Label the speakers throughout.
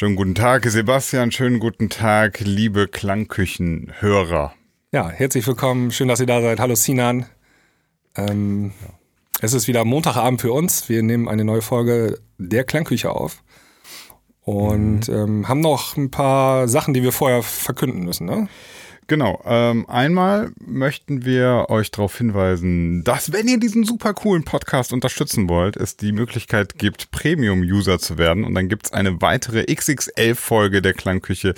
Speaker 1: Schönen guten Tag, Sebastian. Schönen guten Tag, liebe Klangküchenhörer.
Speaker 2: Ja, herzlich willkommen. Schön, dass ihr da seid. Hallo Sinan. Ähm, es ist wieder Montagabend für uns. Wir nehmen eine neue Folge der Klangküche auf und mhm. ähm, haben noch ein paar Sachen, die wir vorher verkünden müssen. Ne?
Speaker 1: Genau. Ähm, einmal möchten wir euch darauf hinweisen, dass wenn ihr diesen super coolen Podcast unterstützen wollt, es die Möglichkeit gibt, Premium-User zu werden. Und dann gibt's eine weitere XXL-Folge der Klangküche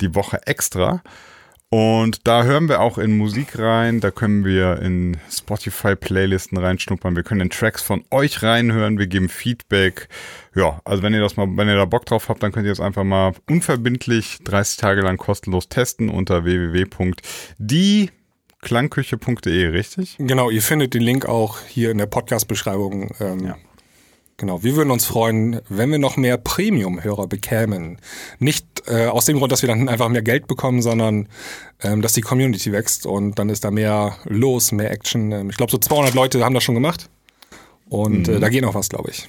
Speaker 1: die Woche extra. Und da hören wir auch in Musik rein, da können wir in Spotify-Playlisten reinschnuppern, wir können in Tracks von euch reinhören, wir geben Feedback. Ja, also wenn ihr das mal, wenn ihr da Bock drauf habt, dann könnt ihr es einfach mal unverbindlich 30 Tage lang kostenlos testen unter www.dieklangküche.de, richtig?
Speaker 2: Genau, ihr findet den Link auch hier in der Podcast-Beschreibung. Ähm, ja. Genau, wir würden uns freuen, wenn wir noch mehr Premium-Hörer bekämen. Nicht äh, aus dem Grund, dass wir dann einfach mehr Geld bekommen, sondern ähm, dass die Community wächst und dann ist da mehr los, mehr Action. Ähm, ich glaube, so 200 Leute haben das schon gemacht und mhm. äh, da geht noch was, glaube ich.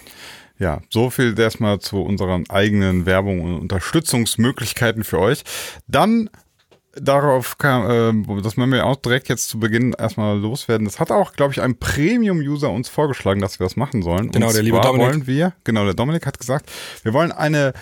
Speaker 1: Ja, so viel erstmal zu unseren eigenen Werbung und Unterstützungsmöglichkeiten für euch. Dann darauf kam, äh, das wollen wir auch direkt jetzt zu Beginn erstmal loswerden. Das hat auch, glaube ich, ein Premium-User uns vorgeschlagen, dass wir das machen sollen.
Speaker 2: Genau, der liebe Dominik.
Speaker 1: wollen wir, genau, der Dominik hat gesagt, wir wollen eine,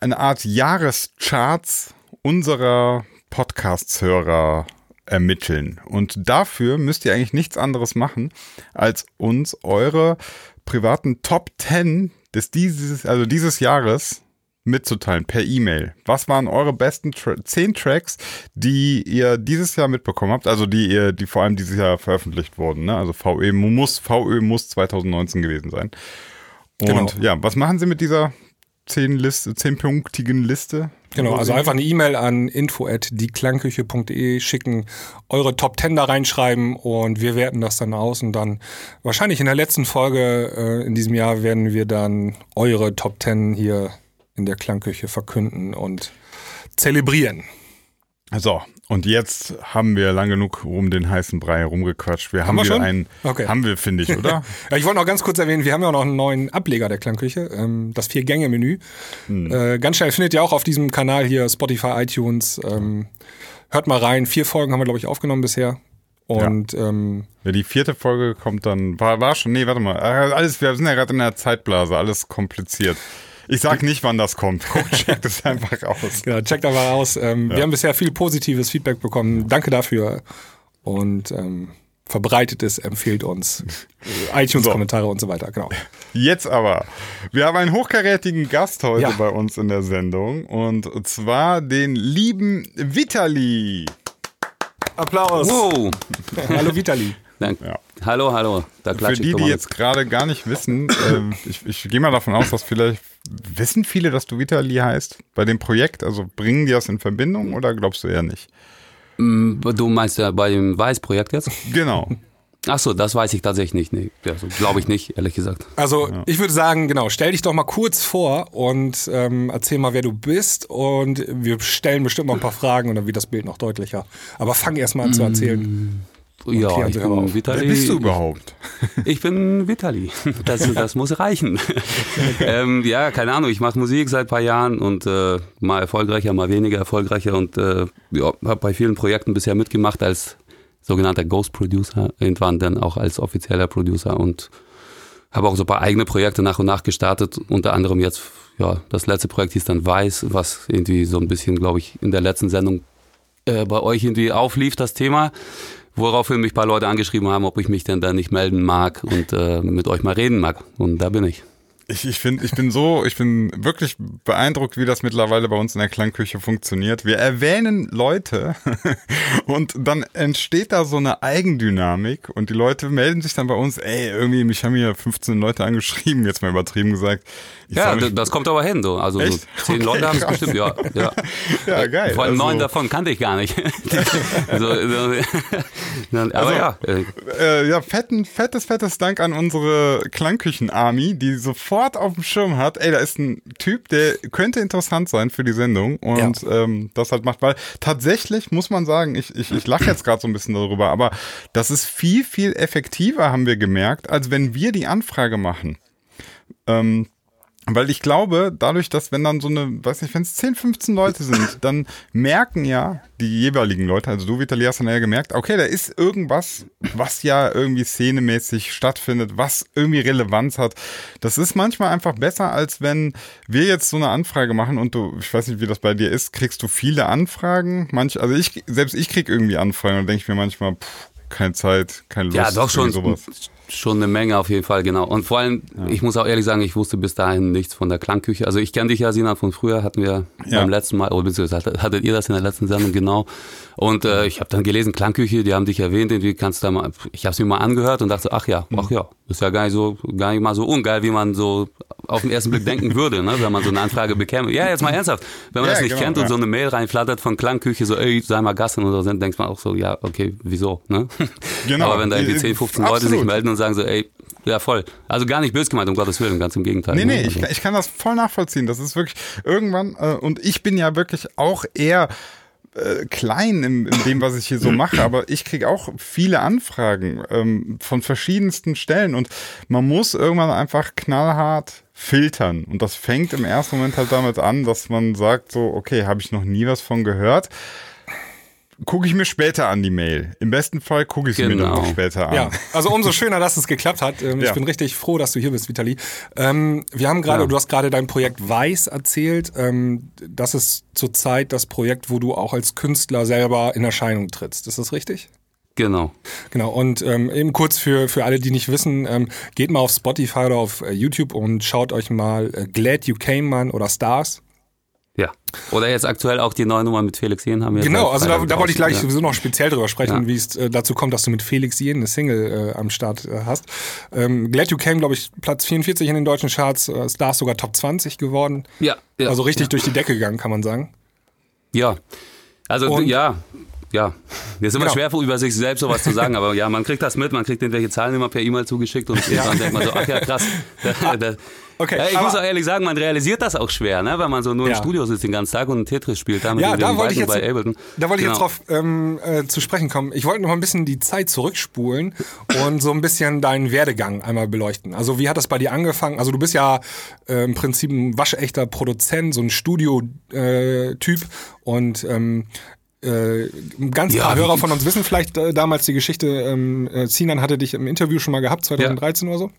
Speaker 1: eine Art Jahrescharts unserer Podcast-Hörer ermitteln. Und dafür müsst ihr eigentlich nichts anderes machen, als uns eure privaten Top 10 des dieses, also dieses Jahres mitzuteilen per E-Mail. Was waren eure besten Tra zehn Tracks, die ihr dieses Jahr mitbekommen habt? Also die ihr, die vor allem dieses Jahr veröffentlicht wurden. Ne? Also VE muss, VÖ muss 2019 gewesen sein. Und genau. ja, was machen Sie mit dieser zehn Liste, zehnpunktigen Liste?
Speaker 2: Genau, also einfach eine E-Mail an info@dieklangküche.de schicken, eure Top 10 da reinschreiben und wir werten das dann aus und dann wahrscheinlich in der letzten Folge äh, in diesem Jahr werden wir dann eure Top 10 hier in der Klangküche verkünden und zelebrieren.
Speaker 1: So, und jetzt haben wir lang genug um den heißen Brei herumgequatscht. Wir haben, haben wir einen, okay. haben wir, finde ich, oder?
Speaker 2: ja, ich wollte noch ganz kurz erwähnen, wir haben ja auch noch einen neuen Ableger der Klangküche, ähm, das Vier-Gänge-Menü. Hm. Äh, ganz schnell findet ihr auch auf diesem Kanal hier Spotify, iTunes. Ähm, hört mal rein, vier Folgen haben wir, glaube ich, aufgenommen bisher. Und
Speaker 1: ja. Ähm, ja, die vierte Folge kommt dann, war, war schon, nee, warte mal, äh, alles, wir sind ja gerade in der Zeitblase, alles kompliziert. Ich sag nicht, wann das kommt. Checkt es einfach aus.
Speaker 2: Genau, checkt einfach aus. Ähm, ja. Wir haben bisher viel positives Feedback bekommen. Danke dafür. Und ähm, verbreitet es, empfiehlt uns. iTunes-Kommentare so. und so weiter, genau.
Speaker 1: Jetzt aber. Wir haben einen hochkarätigen Gast heute ja. bei uns in der Sendung. Und zwar den lieben Vitali.
Speaker 2: Applaus.
Speaker 3: Wow.
Speaker 2: Hallo Vitali.
Speaker 3: Danke. Ja. Hallo, hallo.
Speaker 1: Da Für die, die jetzt gerade gar nicht wissen, äh, ich, ich gehe mal davon aus, dass vielleicht wissen viele, dass du Vitali heißt bei dem Projekt. Also bringen die das in Verbindung oder glaubst du eher nicht?
Speaker 3: Mm, du meinst ja bei dem Weiß-Projekt jetzt?
Speaker 1: Genau.
Speaker 3: Ach so, das weiß ich tatsächlich nicht. Nee, also, Glaube ich nicht, ehrlich gesagt.
Speaker 2: Also ja. ich würde sagen, genau, stell dich doch mal kurz vor und ähm, erzähl mal, wer du bist. Und wir stellen bestimmt noch ein paar Fragen und dann wird das Bild noch deutlicher. Aber fang erst mal an zu erzählen.
Speaker 3: Ja, ich bin Vitali.
Speaker 1: Wer bist du überhaupt?
Speaker 3: Ich bin Vitali. Das, das muss reichen. ähm, ja, keine Ahnung. Ich mache Musik seit ein paar Jahren und äh, mal erfolgreicher, mal weniger erfolgreicher und äh, ja, habe bei vielen Projekten bisher mitgemacht als sogenannter Ghost Producer, irgendwann dann auch als offizieller Producer und habe auch so ein paar eigene Projekte nach und nach gestartet. Unter anderem jetzt, ja, das letzte Projekt hieß dann Weiß, was irgendwie so ein bisschen, glaube ich, in der letzten Sendung äh, bei euch irgendwie auflief, das Thema. Woraufhin mich ein paar Leute angeschrieben haben, ob ich mich denn da nicht melden mag und äh, mit euch mal reden mag. Und da bin ich.
Speaker 1: Ich, ich finde, ich bin so, ich bin wirklich beeindruckt, wie das mittlerweile bei uns in der Klangküche funktioniert. Wir erwähnen Leute und dann entsteht da so eine Eigendynamik und die Leute melden sich dann bei uns, ey, irgendwie, mich haben hier 15 Leute angeschrieben, jetzt mal übertrieben gesagt.
Speaker 3: Ich ja, mich, das kommt aber hin, so. Also so zehn okay, Leute haben es bestimmt, ja. Ja,
Speaker 1: ja geil.
Speaker 3: Vor allem also, neun davon kannte ich gar nicht. so, so, aber also, ja.
Speaker 1: Äh, ja, fetten, fettes, fettes Dank an unsere Klangküchen-Army, die sofort sofort auf dem Schirm hat, ey, da ist ein Typ, der könnte interessant sein für die Sendung und ja. ähm, das halt macht, weil tatsächlich muss man sagen, ich, ich, ich lache jetzt gerade so ein bisschen darüber, aber das ist viel, viel effektiver, haben wir gemerkt, als wenn wir die Anfrage machen. Ähm, Weil ich glaube, dadurch, dass wenn dann so eine, weiß nicht, wenn es 10, 15 Leute sind, dann merken ja die jeweiligen Leute, also du, Vitali, hast dann ja gemerkt, okay, da ist irgendwas, was ja irgendwie szenemäßig stattfindet, was irgendwie Relevanz hat. Das ist manchmal einfach besser, als wenn wir jetzt so eine Anfrage machen und du, ich weiß nicht, wie das bei dir ist, kriegst du viele Anfragen? Manch, also ich, selbst ich krieg irgendwie Anfragen und denke ich mir manchmal, pff, keine Zeit, keine Lust.
Speaker 3: Ja, doch schon.
Speaker 1: Sowas.
Speaker 3: Schon eine Menge auf jeden Fall, genau. Und vor allem, ja. ich muss auch ehrlich sagen, ich wusste bis dahin nichts von der Klangküche. Also ich kenne dich ja, Sina, von früher, hatten wir ja. beim letzten Mal, oder beziehungsweise hattet ihr das in der letzten Sendung, genau. Und äh, ich habe dann gelesen, Klangküche, die haben dich erwähnt, irgendwie kannst du da mal, ich habe es mir mal angehört und dachte, ach ja, mhm. ach ja, ist ja gar nicht so, gar nicht mal so ungeil, wie man so auf den ersten Blick denken würde, ne, wenn man so eine Anfrage bekäme. Ja, jetzt mal ernsthaft, wenn man ja, das nicht genau, kennt und so eine Mail reinflattert von Klangküche, so, ey, sei mal Gastin oder so, denkt man auch so, ja, okay, wieso, ne? Genau. Aber wenn da irgendwie 10, 15 Absolut. Leute sich melden und sagen so, ey, ja, voll. Also gar nicht böse gemeint, um Gottes Willen, ganz im Gegenteil.
Speaker 1: Nee, nee, also. ich, ich, kann das voll nachvollziehen. Das ist wirklich irgendwann, äh, und ich bin ja wirklich auch eher äh, klein in, in, dem, was ich hier so mache, aber ich kriege auch viele Anfragen ähm, von verschiedensten Stellen und man muss irgendwann einfach knallhart filtern. Und das fängt im ersten Moment halt damit an, dass man sagt so, okay, habe ich noch nie was von gehört gucke ich mir später an die Mail. Im besten Fall gucke ich genau. mir dann auch später an.
Speaker 2: Ja, also umso schöner, dass es geklappt hat. Ähm, ich ja. bin richtig froh, dass du hier bist, Vitali. Ähm, wir haben gerade, ja. du hast gerade dein Projekt Weiß erzählt. Ähm, das ist zurzeit das Projekt, wo du auch als Künstler selber in Erscheinung trittst. Ist das richtig?
Speaker 3: Genau.
Speaker 2: Genau. Und ähm, eben kurz für, für alle, die nicht wissen, ähm, geht mal auf Spotify oder auf äh, YouTube und schaut euch mal äh, Glad You Came an oder Stars
Speaker 3: ja. Oder jetzt aktuell auch die neue Nummer mit Felix Jen haben wir.
Speaker 2: Genau, also da, da wollte ich gleich ja. sowieso noch speziell drüber sprechen, ja. wie es äh, dazu kommt, dass du mit Felix Jen eine Single äh, am Start äh, hast. Ähm, Glad You Came, glaube ich, Platz 44 in den deutschen Charts, äh, Stars sogar Top 20 geworden.
Speaker 3: Ja. ja
Speaker 2: also richtig durch die Decke gegangen, kann man sagen.
Speaker 3: Ja. Also Und, ja, ja, mir ist immer genau. schwer, über sich selbst sowas zu sagen, aber ja, man kriegt das mit, man kriegt irgendwelche Zahlen immer per E-Mail zugeschickt und ja. dann denkt man so, ach ja, krass. okay, ja, ich muss auch ehrlich sagen, man realisiert das auch schwer, ne? wenn man so nur ja. im Studio sitzt den ganzen Tag und Tetris spielt.
Speaker 2: Da ja, da wollte ich jetzt, bei Ableton. da wollte ich genau. jetzt drauf ähm, äh, zu sprechen kommen. Ich wollte noch ein bisschen die Zeit zurückspulen und so ein bisschen deinen Werdegang einmal beleuchten. Also wie hat das bei dir angefangen? Also du bist ja äh, im Prinzip ein waschechter Produzent, so ein Studio-Typ äh, und ähm, äh, ganz ja, paar Hörer von uns wissen vielleicht äh, damals die Geschichte, ähm, äh, Sinan hatte dich im Interview schon mal gehabt, 2013 ja. oder so.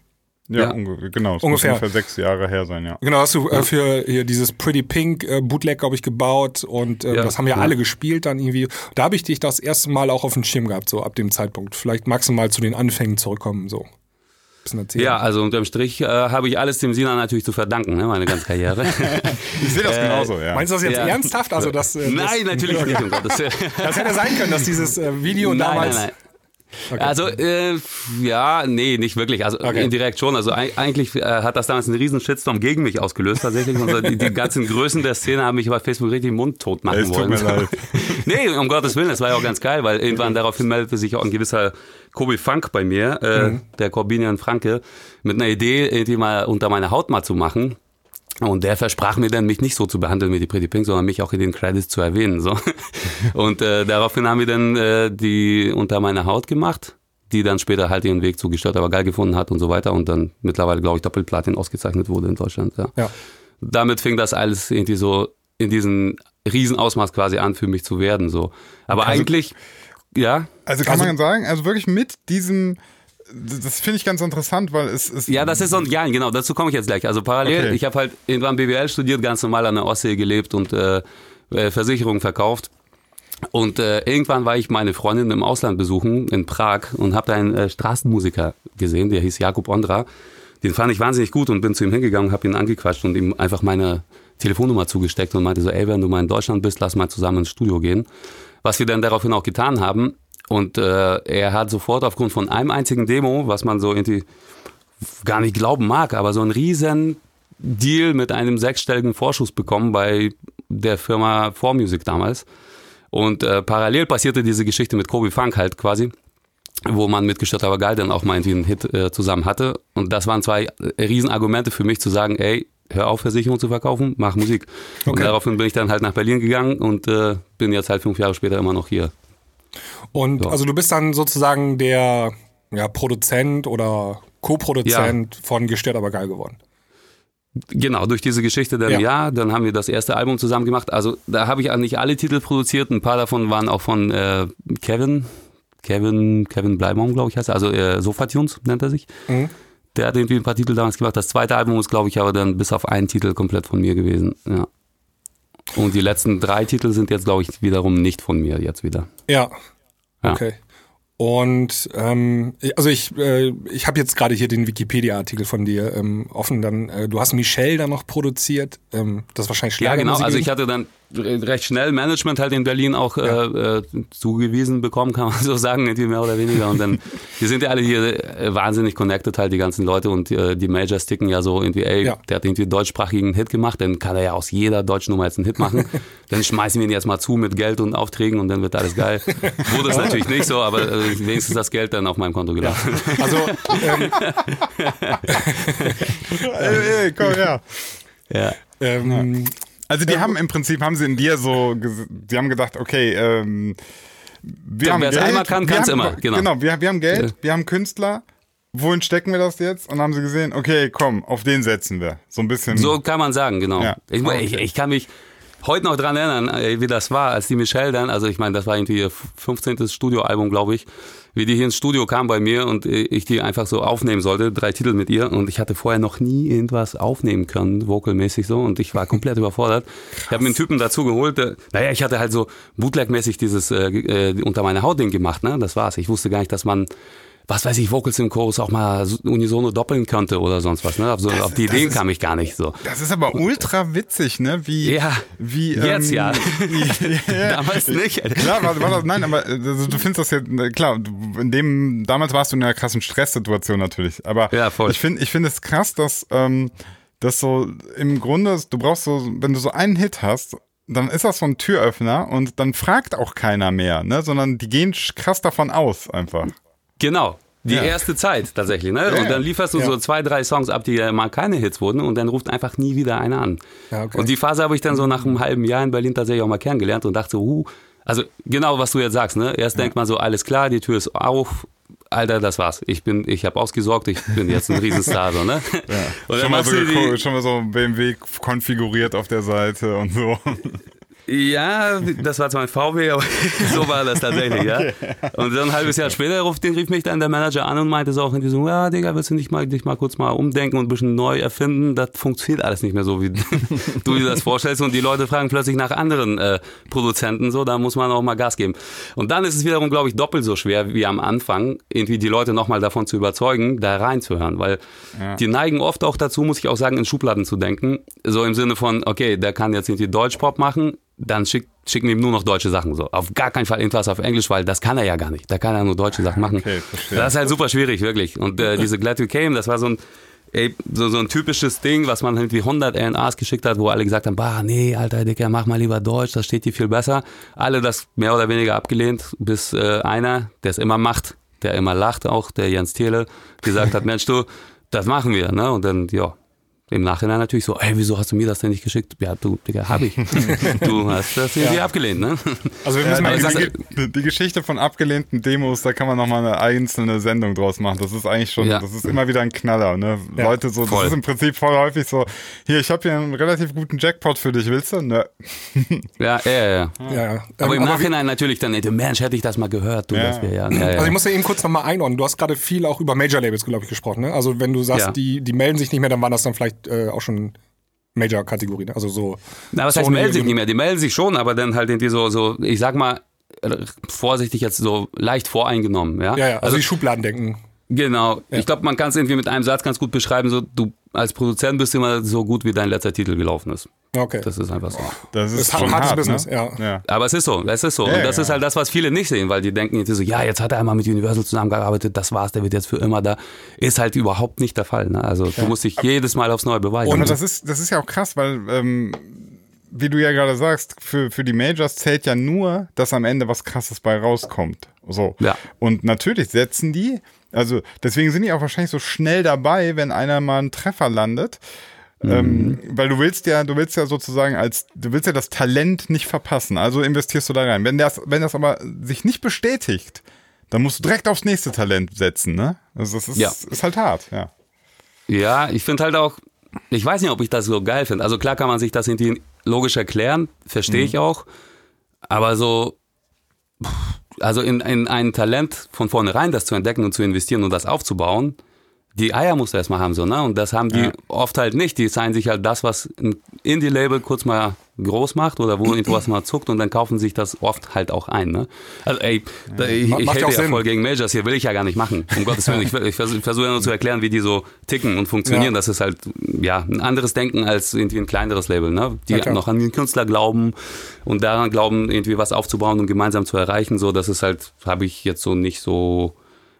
Speaker 1: Ja, ja. Unge genau. Es ungefähr. ungefähr sechs Jahre her sein, ja.
Speaker 2: Genau, hast du äh, für hier dieses Pretty Pink äh, Bootleg, glaube ich, gebaut und äh, ja, das haben ja, ja, alle gespielt dann irgendwie. Da habe ich dich das erste Mal auch auf dem Schirm gehabt, so ab dem Zeitpunkt. Vielleicht magst du mal zu den Anfängen zurückkommen, so
Speaker 3: bisschen erzählen? Ja, also unterm Strich äh, habe ich alles dem Sina natürlich zu verdanken, ne, meine ganze Karriere.
Speaker 1: ich sehe das äh, genauso, ja.
Speaker 2: Meinst du das jetzt ja. ernsthaft? Also das,
Speaker 3: äh, Nein, natürlich nicht. Um
Speaker 2: Gottes Das hätte sein können, dass dieses äh, Video nein, damals... Nein, nein.
Speaker 3: Okay. Also äh, ja, nee, nicht wirklich. Also okay. indirekt schon. Also eigentlich äh, hat das damals einen riesen Shitstorm gegen mich ausgelöst tatsächlich. Und so, die, die, ganzen Größen der Szene haben mich bei Facebook richtig mundtot machen es wollen. Tut mir leid. nee, um Gottes Willen, das war ja auch ganz geil, weil irgendwann daraufhin meldete sich auch ein gewisser Kobi Funk bei mir, äh, mhm. der Corbinian Franke, mit einer Idee, irgendwie mal unter meine Haut mal zu machen. Und der versprach mir dann, mich nicht so zu behandeln wie die Pretty Pink, sondern mich auch in den Credits zu erwähnen. So. Und äh, daraufhin haben wir dann äh, die unter meiner Haut gemacht, die dann später halt ihren Weg zu gestört, aber geil gefunden hat und so weiter. Und dann mittlerweile, glaube ich, Doppelplatin ausgezeichnet wurde in Deutschland. Ja. ja. Damit fing das alles irgendwie so in diesem Riesenausmaß quasi an, für mich zu werden. So. Aber also, eigentlich, ja.
Speaker 1: Also kann also, man sagen, also wirklich mit diesem das finde ich ganz interessant, weil es ist.
Speaker 3: Ja, das ist so, ja, genau, dazu komme ich jetzt gleich. Also parallel, okay. ich habe halt irgendwann BWL studiert, ganz normal an der Ostsee gelebt und äh, äh, Versicherungen verkauft. Und äh, irgendwann war ich meine Freundin im Ausland besuchen, in Prag, und habe da einen äh, Straßenmusiker gesehen, der hieß Jakub Ondra. Den fand ich wahnsinnig gut und bin zu ihm hingegangen, habe ihn angequatscht und ihm einfach meine Telefonnummer zugesteckt und meinte so, ey, wenn du mal in Deutschland bist, lass mal zusammen ins Studio gehen. Was wir dann daraufhin auch getan haben. Und äh, er hat sofort aufgrund von einem einzigen Demo, was man so irgendwie gar nicht glauben mag, aber so einen riesen Deal mit einem sechsstelligen Vorschuss bekommen bei der Firma 4Music damals. Und äh, parallel passierte diese Geschichte mit Kobe Funk halt quasi, wo man mit Gestört aber geil dann auch mal irgendwie einen Hit äh, zusammen hatte. Und das waren zwei äh, Riesenargumente für mich zu sagen, ey, hör auf, Versicherung zu verkaufen, mach Musik. Okay. Und daraufhin bin ich dann halt nach Berlin gegangen und äh, bin jetzt halt fünf Jahre später immer noch hier.
Speaker 2: Und ja. also du bist dann sozusagen der ja, Produzent oder Co-Produzent ja. von Gestört aber geil geworden.
Speaker 3: Genau, durch diese Geschichte dann ja. ja. dann haben wir das erste Album zusammen gemacht. Also da habe ich nicht alle Titel produziert, ein paar davon waren auch von äh, Kevin, Kevin, Kevin Bleibaum, glaube ich, heißt er, also äh, Sofa-Tunes nennt er sich. Mhm. Der hat irgendwie ein paar Titel damals gemacht. Das zweite Album ist, glaube ich, aber dann bis auf einen Titel komplett von mir gewesen. Ja. Und die letzten drei Titel sind jetzt, glaube ich, wiederum nicht von mir jetzt wieder.
Speaker 2: Ja. ja. Okay. Und ähm, also ich, äh, ich habe jetzt gerade hier den Wikipedia-Artikel von dir ähm, offen. Dann, äh, du hast Michelle dann noch produziert. Ähm, das ist wahrscheinlich
Speaker 3: Ja, genau. Also ich hatte dann recht schnell Management halt in Berlin auch ja. äh, äh, zugewiesen bekommen, kann man so sagen, irgendwie mehr oder weniger. Und dann, wir sind ja alle hier äh, wahnsinnig connected halt, die ganzen Leute und äh, die Majors ticken ja so irgendwie, ey, ja. der hat irgendwie deutschsprachigen Hit gemacht, dann kann er ja aus jeder deutschen Nummer jetzt einen Hit machen. dann schmeißen wir ihn jetzt mal zu mit Geld und Aufträgen und dann wird alles geil. Wurde es natürlich nicht so, aber äh, wenigstens das Geld dann auf meinem Konto gelassen. Ja. Also, ähm,
Speaker 1: ey, ey, komm her.
Speaker 3: Ja.
Speaker 1: Ähm, also die ähm, haben im Prinzip, haben sie in dir so, sie haben gedacht, okay, ähm, wir haben
Speaker 3: Geld. einmal kann, kann es immer. Genau,
Speaker 1: genau wir, wir haben Geld, ja. wir haben Künstler, wohin stecken wir das jetzt? Und dann haben sie gesehen, okay, komm, auf den setzen wir. So ein bisschen.
Speaker 3: So kann man sagen, genau. Ja. Ich, ich, ich, kann mich heute noch dran erinnern, wie das war, als die Michelle dann, also ich meine, das war irgendwie ihr 15. Studioalbum, glaube ich, wie die hier ins Studio kam bei mir und ich die einfach so aufnehmen sollte, drei Titel mit ihr und ich hatte vorher noch nie irgendwas aufnehmen können, vocalmäßig so und ich war komplett überfordert. Krass. Ich habe mir einen Typen dazu geholt, der, naja, ich hatte halt so bootleg-mäßig dieses äh, äh, unter meine Haut Ding gemacht, ne? Das war's. Ich wusste gar nicht, dass man was weiß ich, Vocals im Chorus auch mal unisono doppeln könnte oder sonst was. Ne? Also, auf die Ideen ist, kam ich gar nicht so.
Speaker 1: Das ist aber ultra witzig, ne? Wie,
Speaker 3: ja,
Speaker 1: wie,
Speaker 3: jetzt ähm, ja. ja. Damals nicht.
Speaker 1: Klar, war, war das, nein, aber also, du findest das ja, klar, in dem, damals warst du in einer krassen Stresssituation natürlich. Aber ja, ich finde ich finde es krass, dass, ähm, dass so im Grunde, du brauchst so, wenn du so einen Hit hast, dann ist das so ein Türöffner und dann fragt auch keiner mehr, ne? Sondern die gehen krass davon aus einfach.
Speaker 3: Genau. Die ja. erste Zeit tatsächlich, ne? Ja, und dann lieferst du ja. so zwei, drei Songs ab, die ja mal keine Hits wurden und dann ruft einfach nie wieder einer an. Okay. Und die Phase habe ich dann so nach einem halben Jahr in Berlin tatsächlich auch mal kennengelernt und dachte so, uh, also genau was du jetzt sagst, ne? Erst denkt man so, alles klar, die Tür ist auf, Alter, das war's. Ich bin, ich habe ausgesorgt, ich bin jetzt ein Riesenstar, so, ne?
Speaker 1: Ja. schon, mal so schon mal so BMW konfiguriert auf der Seite und so.
Speaker 3: Ja, das war zwar ein VW, aber so war das tatsächlich, ja. Und dann ein halbes Jahr später rief, rief mich dann der Manager an und meinte so auch in diesem, ja, Digga, willst du nicht mal, dich mal kurz mal umdenken und ein bisschen neu erfinden? Das funktioniert alles nicht mehr so, wie du dir das vorstellst. Und die Leute fragen plötzlich nach anderen äh, Produzenten, so, da muss man auch mal Gas geben. Und dann ist es wiederum, glaube ich, doppelt so schwer wie am Anfang, irgendwie die Leute nochmal davon zu überzeugen, da reinzuhören, weil ja. die neigen oft auch dazu, muss ich auch sagen, in Schubladen zu denken. So im Sinne von, okay, der kann jetzt irgendwie Deutschpop machen, dann schick, schicken ihm nur noch deutsche Sachen so. Auf gar keinen Fall irgendwas auf Englisch, weil das kann er ja gar nicht. Da kann er nur deutsche Sachen machen. Okay, das ist halt super schwierig, wirklich. Und äh, diese Glad You Came, das war so ein, ey, so, so ein typisches Ding, was man irgendwie 100 LNAs geschickt hat, wo alle gesagt haben, bah, nee, alter Dicker, mach mal lieber Deutsch, das steht dir viel besser. Alle das mehr oder weniger abgelehnt, bis äh, einer, der es immer macht, der immer lacht auch, der Jens Thiele, gesagt hat, Mensch, du, das machen wir, ne? Und dann, ja, im Nachhinein natürlich so, ey, wieso hast du mir das denn nicht geschickt? Ja, du, Digga, hab ich. du hast das irgendwie ja. abgelehnt, ne?
Speaker 1: Also wir müssen ja, mal die, die, Geschichte von abgelehnten Demos, da kann man nochmal eine einzelne Sendung draus machen. Das ist eigentlich schon, ja. das ist immer wieder ein Knaller, ne? Ja. Leute so, voll. das ist im Prinzip voll häufig so, hier, ich habe hier einen relativ guten Jackpot für dich, willst du? Ne.
Speaker 3: Ja, ja, ja. ja. Aber ähm, im Nachhinein natürlich dann, Mensch, hätte ich das mal gehört, du, das
Speaker 2: wäre ja. Also ich muss ja eben kurz nochmal einordnen. Du hast gerade viel auch über Major Labels, glaube ich, gesprochen, ne? Also wenn du sagst, die, die melden sich nicht mehr, dann waren das dann vielleicht äh, auch schon Major-Kategorie, ne? also so.
Speaker 3: Na, was heißt, melden sich nicht mehr? Die melden sich schon, aber dann halt irgendwie so, so, ich sag mal, vorsichtig jetzt so leicht voreingenommen, ja.
Speaker 2: Ja, ja also, also die Schubladen denken.
Speaker 3: Genau. Ja. Ich glaube, man kann es irgendwie mit einem Satz ganz gut beschreiben, so, du als Produzent bist immer so gut, wie dein letzter Titel gelaufen ist.
Speaker 2: Okay.
Speaker 3: Das ist einfach so.
Speaker 1: Das ist, das ist hartes
Speaker 2: hart, Business,
Speaker 3: ne? ja. ja. Aber es ist so, es ist so. Ja, und das ja. ist halt das, was viele nicht sehen, weil die denken jetzt so, ja, jetzt hat er einmal mit Universal zusammengearbeitet, das war's, der wird jetzt für immer da. Ist halt überhaupt nicht der Fall. Ne? Also du musst dich jedes Mal aufs Neue beweisen.
Speaker 1: Und das ist, das ist ja auch krass, weil ähm, wie du ja gerade sagst, für, für die Majors zählt ja nur, dass am Ende was krasses bei rauskommt. So. Ja. Und natürlich setzen die, also deswegen sind die auch wahrscheinlich so schnell dabei, wenn einer mal einen Treffer landet. Mhm. Ähm, weil du willst ja, du willst ja sozusagen als, du willst ja das Talent nicht verpassen. Also investierst du da rein. Wenn das, wenn das aber sich nicht bestätigt, dann musst du direkt aufs nächste Talent setzen, ne? Also das ist, ja. ist halt hart, ja.
Speaker 3: Ja, ich finde halt auch, ich weiß nicht, ob ich das so geil finde. Also klar kann man sich das irgendwie logisch erklären, verstehe ich auch. Aber so, also in, in ein Talent von vornherein das zu entdecken und zu investieren und das aufzubauen, die Eier musst du erstmal haben, so, ne? Und das haben die
Speaker 1: Ja.
Speaker 3: oft halt nicht. Die zeigen sich halt das, was ein Indie-Label kurz mal groß macht oder wo irgendwas mal zuckt und dann kaufen sich das oft halt auch ein, ne? Also, ey, da, ich, ich
Speaker 2: macht ja
Speaker 3: ja
Speaker 2: Sinn.
Speaker 3: voll gegen Majors hier, will ich ja gar nicht machen. Um Gottes Willen. Ich, ich versuche versuch ja nur zu erklären, wie die so ticken und funktionieren.
Speaker 2: Ja.
Speaker 3: Das ist halt, ja, ein anderes Denken als irgendwie ein kleineres Label, ne? Die
Speaker 2: Ja,
Speaker 3: noch an den Künstler glauben und daran glauben, irgendwie was aufzubauen und gemeinsam zu erreichen. So, das ist halt, habe ich jetzt so nicht so